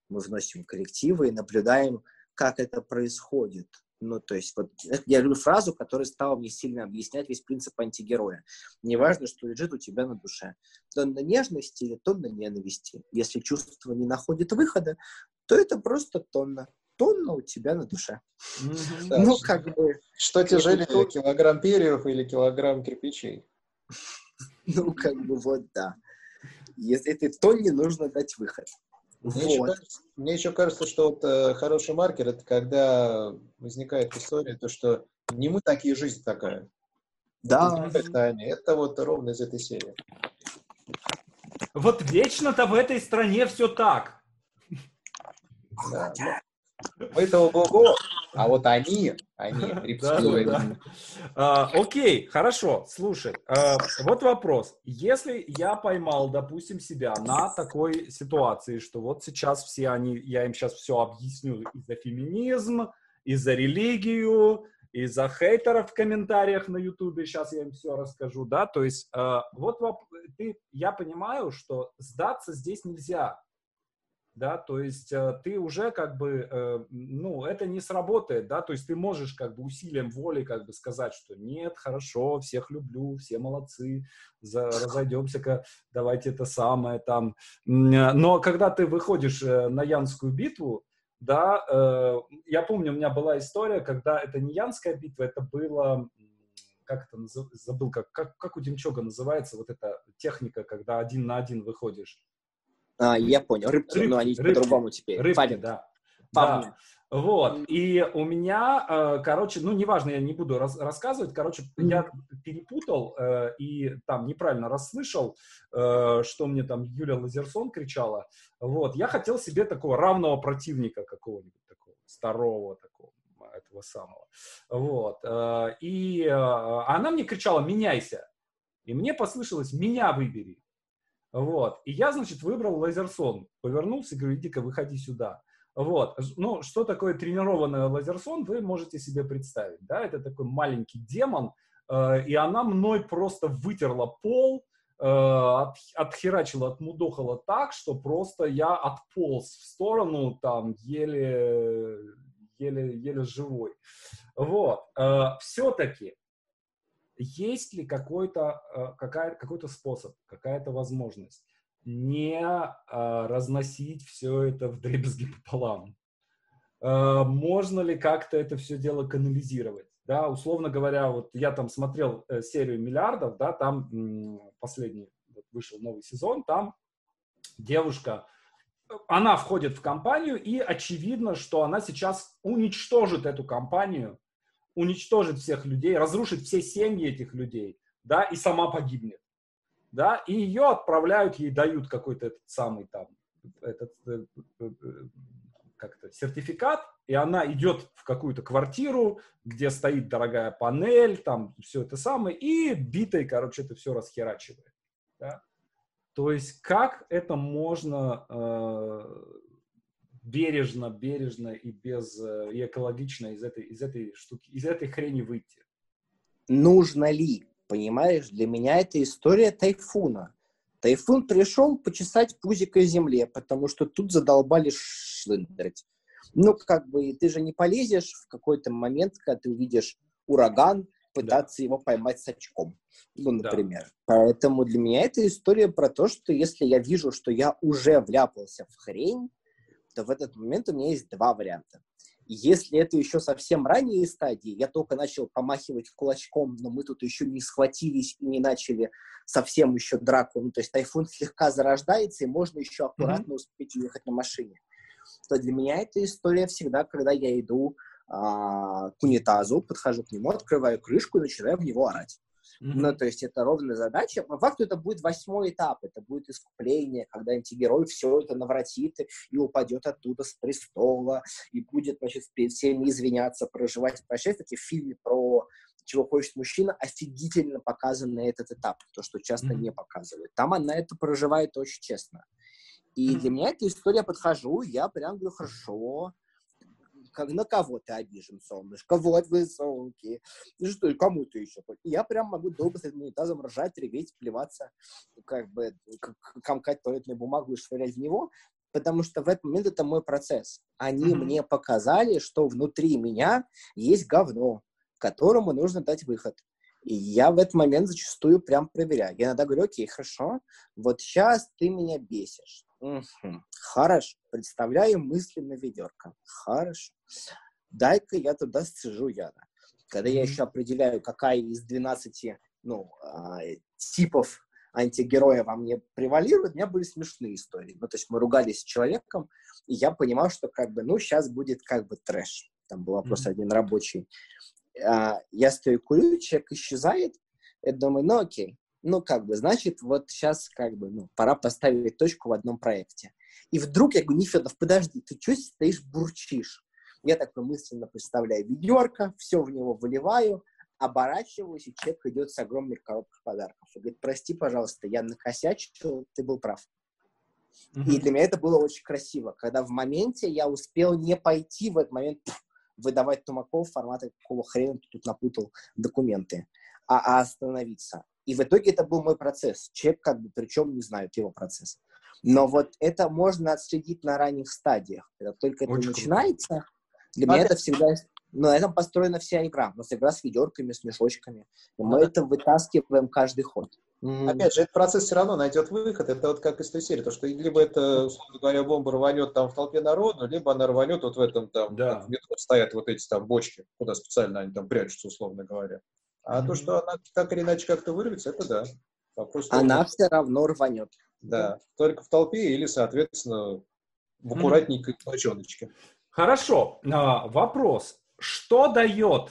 мы вносим коррективы и наблюдаем, как это происходит. Ну, то есть, вот я люблю фразу, которая стала мне сильно объяснять весь принцип антигероя. Неважно, что лежит у тебя на душе. Тонна нежности или тонна ненависти. Если чувство не находит выхода, то это просто тонна. Тонна у тебя на душе. Ну, как бы... Что тяжелее, килограмм перьев или килограмм кирпичей? Ну, как бы вот, да. Если этой тонне нужно дать выход. Мне, вот. еще кажется, мне еще кажется, что вот, э, хороший маркер это когда возникает история, то что не мы такие, жизнь такая. Да. Это, они. это вот ровно из этой серии. Вот вечно-то в этой стране все так. Да. Мы-то ого а вот они, они рептилоиды. Да, да. А, окей, хорошо, слушай, а, вот вопрос. Если я поймал, допустим, себя на такой ситуации, что вот сейчас все они, я им сейчас все объясню и за феминизм, и за религию, и за хейтеров в комментариях на ютубе, сейчас я им все расскажу, да, то есть э, вот ты, я понимаю, что сдаться здесь нельзя, да, то есть э, ты уже как бы, э, ну, это не сработает, да, то есть ты можешь как бы усилием воли как бы сказать, что нет, хорошо, всех люблю, все молодцы, за, разойдемся-ка, давайте это самое там. Но когда ты выходишь э, на Янскую битву, да, я помню, у меня была история, когда это не Янская битва, это было, как это забыл, как, как, как у Демчога называется вот эта техника, когда один на один выходишь. А, я понял. Рыбки, рыбки но они по-другому теперь. Рыбки, Память. да. Память. Да. Вот, и у меня, э, короче, ну, неважно, я не буду рас рассказывать, короче, mm-hmm. я перепутал э, и там неправильно расслышал, э, что мне там Юля Лазерсон кричала, вот, я хотел себе такого равного противника какого-нибудь такого, старого такого, этого самого, вот, и она мне кричала «меняйся», и мне послышалось «меня выбери», вот. И я, значит, выбрал лазерсон. Повернулся и говорю, иди-ка, выходи сюда. Вот. Ну, что такое тренированный лазерсон, вы можете себе представить. Да? Это такой маленький демон, э, и она мной просто вытерла пол, э, от, отхерачила, отмудохала так, что просто я отполз в сторону, там, еле, еле, еле живой. Вот. Э, все-таки есть ли какой-то э, какая, какой-то способ, какая-то возможность не а, разносить все это в дребезги пополам? А, можно ли как-то это все дело канализировать? Да, условно говоря, вот я там смотрел э, серию миллиардов, да, там последний вышел новый сезон, там девушка, она входит в компанию, и очевидно, что она сейчас уничтожит эту компанию, уничтожит всех людей, разрушит все семьи этих людей, да, и сама погибнет, да, и ее отправляют, ей дают какой-то этот самый там этот как-то сертификат, и она идет в какую-то квартиру, где стоит дорогая панель, там все это самое, и битой, короче, это все расхерачивает. Да? То есть как это можно э, бережно, бережно и без э, и экологично из этой из этой штуки, из этой хрени выйти? Нужно ли? Понимаешь, для меня это история тайфуна. Тайфун пришел почесать пузико земле, потому что тут задолбали шлындрать. Ну, как бы, ты же не полезешь в какой-то момент, когда ты увидишь ураган, пытаться да. его поймать с очком, ну, например. Да. Поэтому для меня это история про то, что если я вижу, что я уже вляпался в хрень, то в этот момент у меня есть два варианта. Если это еще совсем ранние стадии, я только начал помахивать кулачком, но мы тут еще не схватились и не начали совсем еще драку, ну, то есть тайфун слегка зарождается, и можно еще аккуратно mm-hmm. успеть уехать на машине, то для меня эта история всегда, когда я иду а, к унитазу, подхожу к нему, открываю крышку и начинаю в него орать. Mm-hmm. Ну, то есть это ровная задача. По факту это будет восьмой этап, это будет искупление, когда антигерой все это навратит и упадет оттуда с престола, и будет, значит, перед всеми извиняться, проживать прощать. Кстати, в фильме про чего хочет мужчина, офигительно показан на этот этап, то, что часто mm-hmm. не показывают. Там она это проживает очень честно. И mm-hmm. для меня эта история подхожу, я прям говорю, хорошо, как, на кого ты обижен, солнышко, вот вы, солнки, ну что, кому ты еще? И я прям могу долго с этим унитазом ржать, реветь, плеваться, как бы комкать туалетную бумагу и швырять в него, потому что в этот момент это мой процесс. Они mm-hmm. мне показали, что внутри меня есть говно, которому нужно дать выход. И я в этот момент зачастую прям проверяю. Я иногда говорю, окей, хорошо, вот сейчас ты меня бесишь. Угу. Хорошо. Представляю мысленно ведерко. Хорошо. Дай-ка я туда сцежу яда. Когда я еще определяю, какая из 12 ну, э, типов антигероя во мне превалирует, у меня были смешные истории. Ну, то есть мы ругались с человеком, и я понимал, что как бы, ну, сейчас будет как бы трэш. Там был вопрос mm-hmm. один рабочий. А, я стою курю, человек исчезает, я думаю, ну, окей, ну, как бы, значит, вот сейчас, как бы, ну, пора поставить точку в одном проекте. И вдруг я говорю, Нефедов, подожди, ты что стоишь, бурчишь? Я такой мысленно представляю ведерко, все в него выливаю, оборачиваюсь, и человек идет с огромной коробкой подарков. И говорит, прости, пожалуйста, я накосячил, ты был прав. Mm-hmm. И для меня это было очень красиво, когда в моменте я успел не пойти в этот момент выдавать Тумаков формата, какого хрена ты тут напутал документы, а, а остановиться. И в итоге это был мой процесс. Человек как бы, причем не знает его процесс. Но вот это можно отследить на ранних стадиях. Когда только Очень это круто. Для меня это всегда... На этом построена вся игра. У нас игра с ведерками, с мешочками. И мы это вытаскиваем каждый ход. Опять же, этот процесс все равно найдет выход. Это вот как из той серии. То, что либо это, условно говоря, бомба рванет там в толпе народу, либо она рванет вот в этом там, да. в метро стоят вот эти там бочки, куда специально они там прячутся, условно говоря. А mm-hmm. то, что она так или иначе как-то вырвется, это да. Вопрос она того, все равно рванет. Да, только в толпе или, соответственно, в аккуратненькой mm-hmm. бочоночке. Хорошо. А, вопрос. Что дает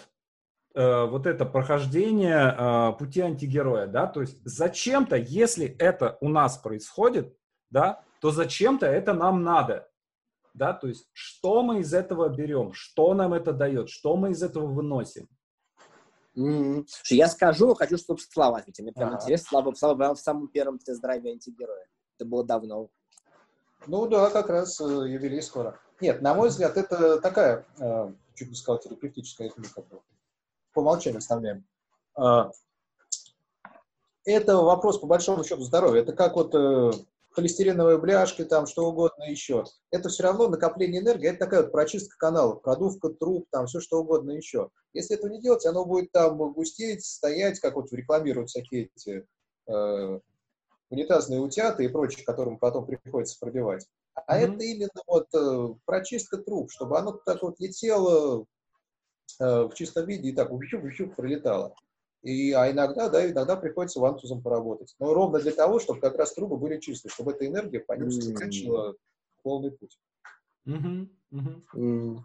э, вот это прохождение э, пути антигероя, да? То есть зачем-то, если это у нас происходит, да, то зачем-то это нам надо, да? То есть что мы из этого берем, что нам это дает, что мы из этого выносим? Mm-hmm. Я скажу, хочу, чтобы Слава ответил. Мне прям ага. интересно. Слава, Слава в самом первом тест-драйве антигероя. Это было давно. Ну да, как раз э, юбилей скоро. Нет, на мой взгляд, это такая, э, чуть бы сказал, терапевтическая бы, по умолчанию оставляем. Э, это вопрос, по большому счету, здоровья. Это как вот э, холестериновые бляшки, там, что угодно еще. Это все равно накопление энергии, это такая вот прочистка каналов, продувка труб, там, все что угодно еще. Если этого не делать, оно будет там густеть, стоять, как вот рекламируют всякие эти э, унитазные утята и прочие, которым потом приходится пробивать. А mm-hmm. это именно вот э, прочистка труб, чтобы оно так вот летело э, в чистом виде и так вщуп-вщуп пролетало. И, а иногда, да, иногда приходится вантузом поработать. Но ровно для того, чтобы как раз трубы были чистые, чтобы эта энергия по ним скачила полный путь. Mm-hmm. Mm-hmm.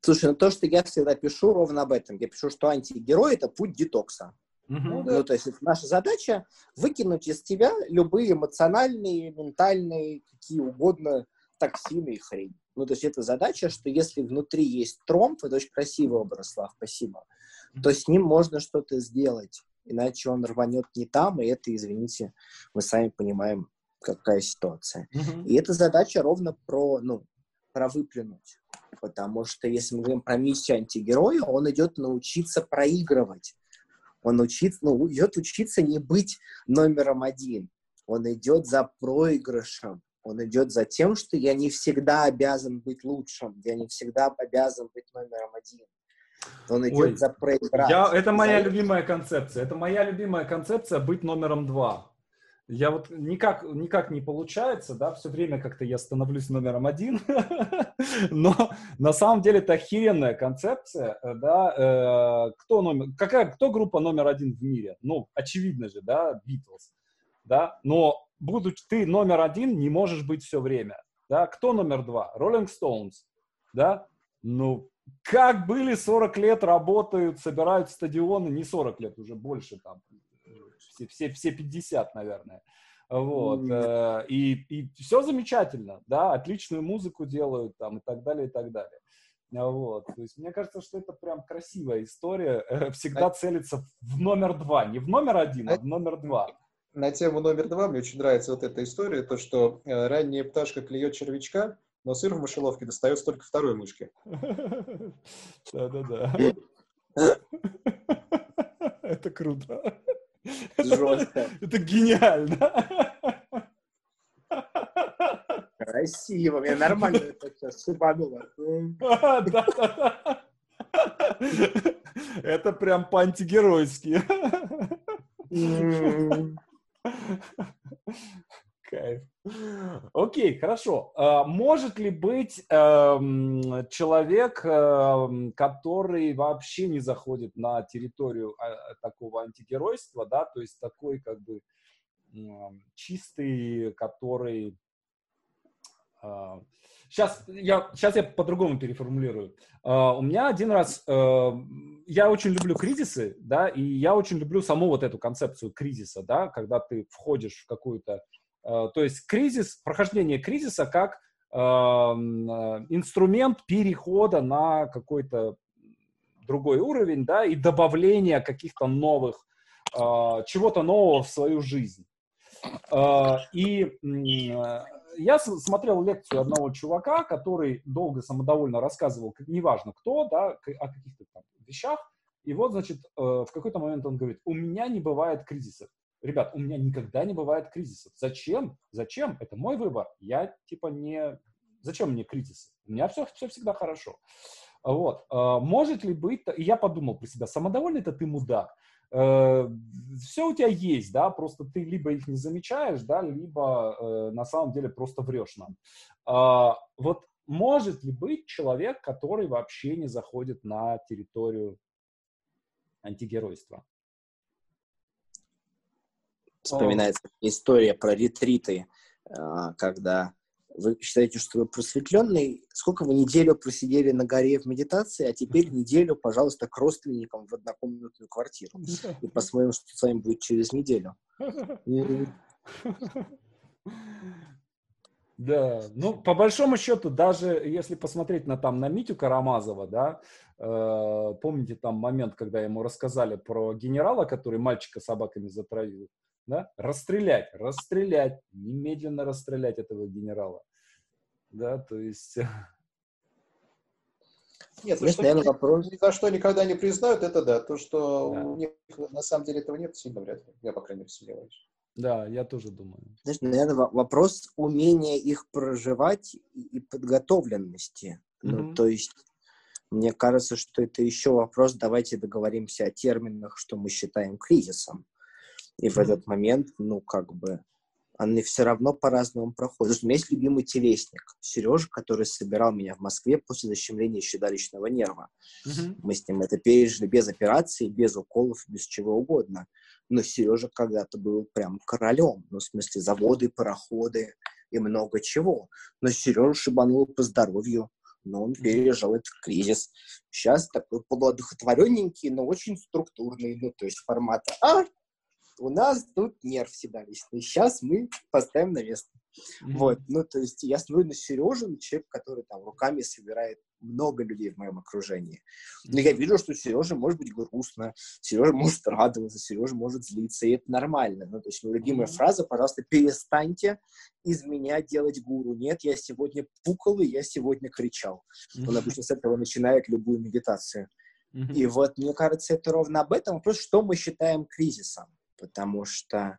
Слушай, ну то, что я всегда пишу ровно об этом. Я пишу, что антигерой — это путь детокса. Угу. Ну, да. ну, то есть наша задача выкинуть из тебя любые эмоциональные, ментальные, какие угодно токсины и хрень. Ну, то есть это задача, что если внутри есть тромб, это очень красивый образ, Слав, спасибо, то с ним можно что-то сделать, иначе он рванет не там, и это, извините, мы сами понимаем, какая ситуация. Mm-hmm. И эта задача ровно про, ну, про выплюнуть. Потому что если мы говорим про миссию антигероя, он идет научиться проигрывать. Он учится, ну, идет учиться не быть номером один. Он идет за проигрышем. Он идет за тем, что я не всегда обязан быть лучшим, я не всегда обязан быть номером один. Он идет Ой, за проиграть. Я, это моя за... любимая концепция. Это моя любимая концепция быть номером два. Я вот никак, никак не получается, да, все время как-то я становлюсь номером один, но на самом деле это охеренная концепция, э, да, э, кто номер, какая, кто группа номер один в мире? Ну, очевидно же, да, Beatles, да, но будучи ты номер один, не можешь быть все время, да, кто номер два? Rolling Stones, да, ну, как были 40 лет, работают, собирают стадионы, не 40 лет, уже больше там, все, все, все 50, наверное. Вот. Mm. И, и все замечательно, да, отличную музыку делают там и так далее, и так далее. Вот. То есть мне кажется, что это прям красивая история. Э, всегда целится в номер два, не в номер один, а в номер два. На тему номер два мне очень нравится вот эта история, то, что э, ранняя пташка клюет червячка, но сыр в мышеловке достается только второй мышке. Да-да-да. Это круто. Жестко. Это гениально. Красиво. Мне нормально сейчас. Да-да-да. Это прям по-антигеройски. Кайф. Окей, хорошо. А, может ли быть эм, человек, эм, который вообще не заходит на территорию а, такого антигеройства, да, то есть такой как бы чистый, который... Сейчас а, я, сейчас я по-другому переформулирую. у меня один раз... Э, я очень люблю кризисы, да, и я очень люблю саму вот эту концепцию кризиса, да, когда ты входишь в какую-то Э, то есть кризис, прохождение кризиса как эм, э, инструмент перехода на какой-то другой уровень, да, и добавления каких-то новых, э, чего-то нового в свою жизнь. И я смотрел лекцию одного чувака, который долго самодовольно рассказывал, неважно кто, да, о каких-то там вещах. И вот, значит, в какой-то момент он говорит, у меня не бывает кризисов. Ребят, у меня никогда не бывает кризисов. Зачем? Зачем? Это мой выбор. Я типа не... Зачем мне кризисы? У меня все, все всегда хорошо. Вот. А, может ли быть... И я подумал про себя, самодовольный это ты мудак. Э, все у тебя есть, да, просто ты либо их не замечаешь, да, либо э, на самом деле просто врешь нам. А, вот может ли быть человек, который вообще не заходит на территорию антигеройства? Вспоминается история про ретриты, а, когда вы считаете, что вы просветленный, сколько вы неделю просидели на горе в медитации, а теперь неделю, пожалуйста, к родственникам в однокомнатную квартиру. И посмотрим, что с вами будет через неделю. Да, ну, по большому счету, даже если посмотреть на, там, на Митю Карамазова, да, э, помните там момент, когда ему рассказали про генерала, который мальчика собаками затравил, да, расстрелять, расстрелять, немедленно расстрелять этого генерала, да, то есть... Нет, Есть, наверное, вопрос. Ни за что никогда не признают, это да. То, что да. у них на самом деле этого нет, сильно вряд ли. Я, по крайней мере, сомневаюсь. Да, я тоже думаю. Знаешь, наверное, вопрос умения их проживать и подготовленности. Mm-hmm. Ну, то есть, мне кажется, что это еще вопрос, давайте договоримся о терминах, что мы считаем кризисом. И в этот момент, ну, как бы, они все равно по-разному проходят. У меня есть любимый телесник, Сережа, который собирал меня в Москве после защемления щедалищного нерва. Mm-hmm. Мы с ним это пережили без операции, без уколов, без чего угодно. Но Сережа когда-то был прям королем. Ну, в смысле, заводы, пароходы и много чего. Но Сережа шибанул по здоровью. но он пережил этот кризис. Сейчас такой полуодухотворенненький, но очень структурный, ну, то есть формата «А, у нас тут нерв седалищный, сейчас мы поставим на место». Mm-hmm. Вот, ну, то есть я смотрю на Сережу, на человека, который там руками собирает много людей в моем окружении. Но я вижу, что Сережа может быть грустно, Сережа может радоваться, Сережа может злиться, и это нормально. Ну, то есть, моя любимая фраза, пожалуйста, перестаньте из меня делать гуру. Нет, я сегодня пукал, и я сегодня кричал. Он обычно с этого начинает любую медитацию. И вот, мне кажется, это ровно об этом вопрос, что мы считаем кризисом. Потому что,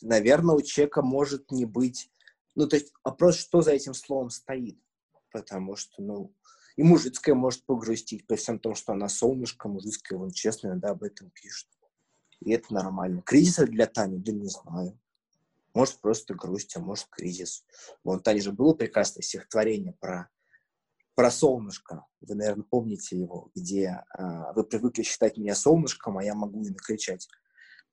наверное, у человека может не быть... Ну, то есть вопрос, что за этим словом стоит потому что, ну, и мужицкая может погрустить, при всем том, что она солнышко, мужицкая, вон честно, да, об этом пишет. И это нормально. Кризис для Тани? Да не знаю. Может, просто грусть, а может, кризис. Вон, Тане же было прекрасное стихотворение про, про солнышко. Вы, наверное, помните его, где а, вы привыкли считать меня солнышком, а я могу и накричать.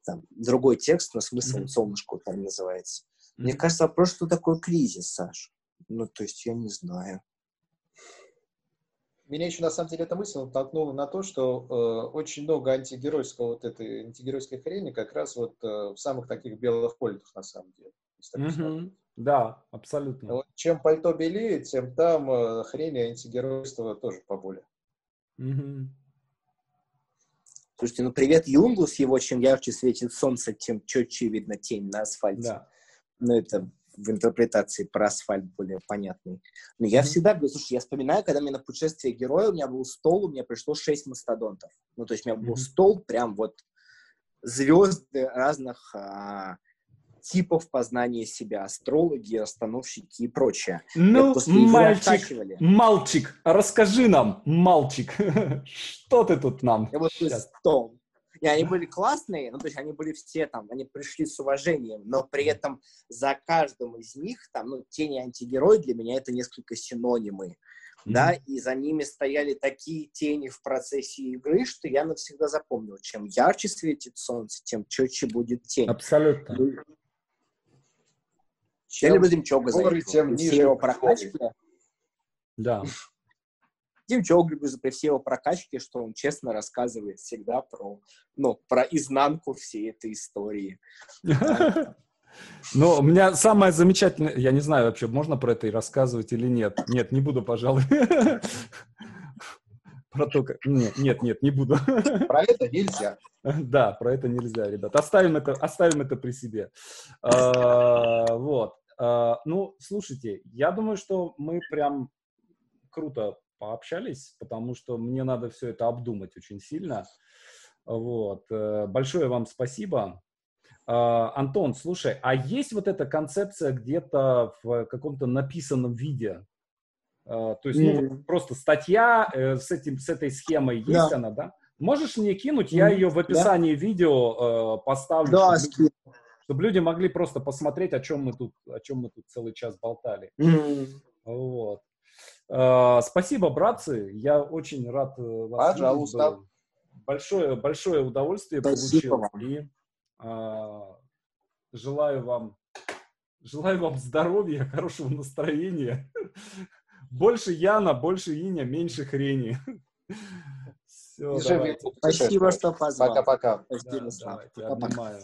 Там другой текст, но смысл mm-hmm. солнышко там называется. Mm-hmm. Мне кажется, вопрос, что такое кризис, Саш. Ну, то есть я не знаю. Меня еще, на самом деле, эта мысль натолкнула на то, что э, очень много антигеройского, вот этой антигеройской хрени как раз вот э, в самых таких белых пальтах, на самом деле. Mm-hmm. Да, абсолютно. Вот чем пальто белее, тем там э, хрень антигеройства тоже поболее. Mm-hmm. Слушайте, ну привет Юнгу с его «Чем ярче светит солнце, тем четче видно тень на асфальте». Да. Ну это в интерпретации про асфальт более понятный. Но я mm-hmm. всегда говорю, слушай, я вспоминаю, когда мне на путешествие героя, у меня был стол, у меня пришло шесть мастодонтов. Ну, то есть у меня mm-hmm. был стол, прям вот звезды разных а, типов познания себя, астрологи, остановщики и прочее. Ну, мальчик, мальчик, расскажи нам, мальчик, что ты тут нам Я вот стол. И они были классные, ну, то есть они были все там, они пришли с уважением, но при этом за каждым из них, там, ну, тени антигерой для меня это несколько синонимы, да, и за ними стояли такие тени в процессе игры, что я навсегда запомнил, чем ярче светит солнце, тем четче будет тень. Абсолютно. Ну, я люблю Демчога за это. Тем ниже его прокачки. Да. Дим Джоглибус при всей его прокачке, что он честно рассказывает всегда про, ну, про изнанку всей этой истории. Ну, у меня самое замечательное, я не знаю вообще, можно про это и рассказывать или нет. Нет, не буду, пожалуй. Про то, как... Нет, нет, нет, не буду. Про это нельзя. Да, про это нельзя, ребят. Оставим это, оставим это при себе. А, вот. А, ну, слушайте, я думаю, что мы прям круто пообщались, потому что мне надо все это обдумать очень сильно. Вот. Э, большое вам спасибо. А, Антон, слушай, а есть вот эта концепция где-то в каком-то написанном виде? А, то есть ну, mm. просто статья э, с, этим, с этой схемой есть да. она, да? Можешь мне кинуть? Я ее в описании да. видео э, поставлю, да, чтобы, чтобы люди могли просто посмотреть, о чем мы тут, о чем мы тут целый час болтали. Mm. Вот. А, спасибо, братцы. Я очень рад э, вас Пожалуйста. видеть. Большое, большое удовольствие спасибо получил. Вам. И а, желаю вам желаю вам здоровья, хорошего настроения. Больше Яна, больше Иня, меньше хрени. Все, Спасибо, что позвал. Пока-пока. Да, давайте, обнимаю.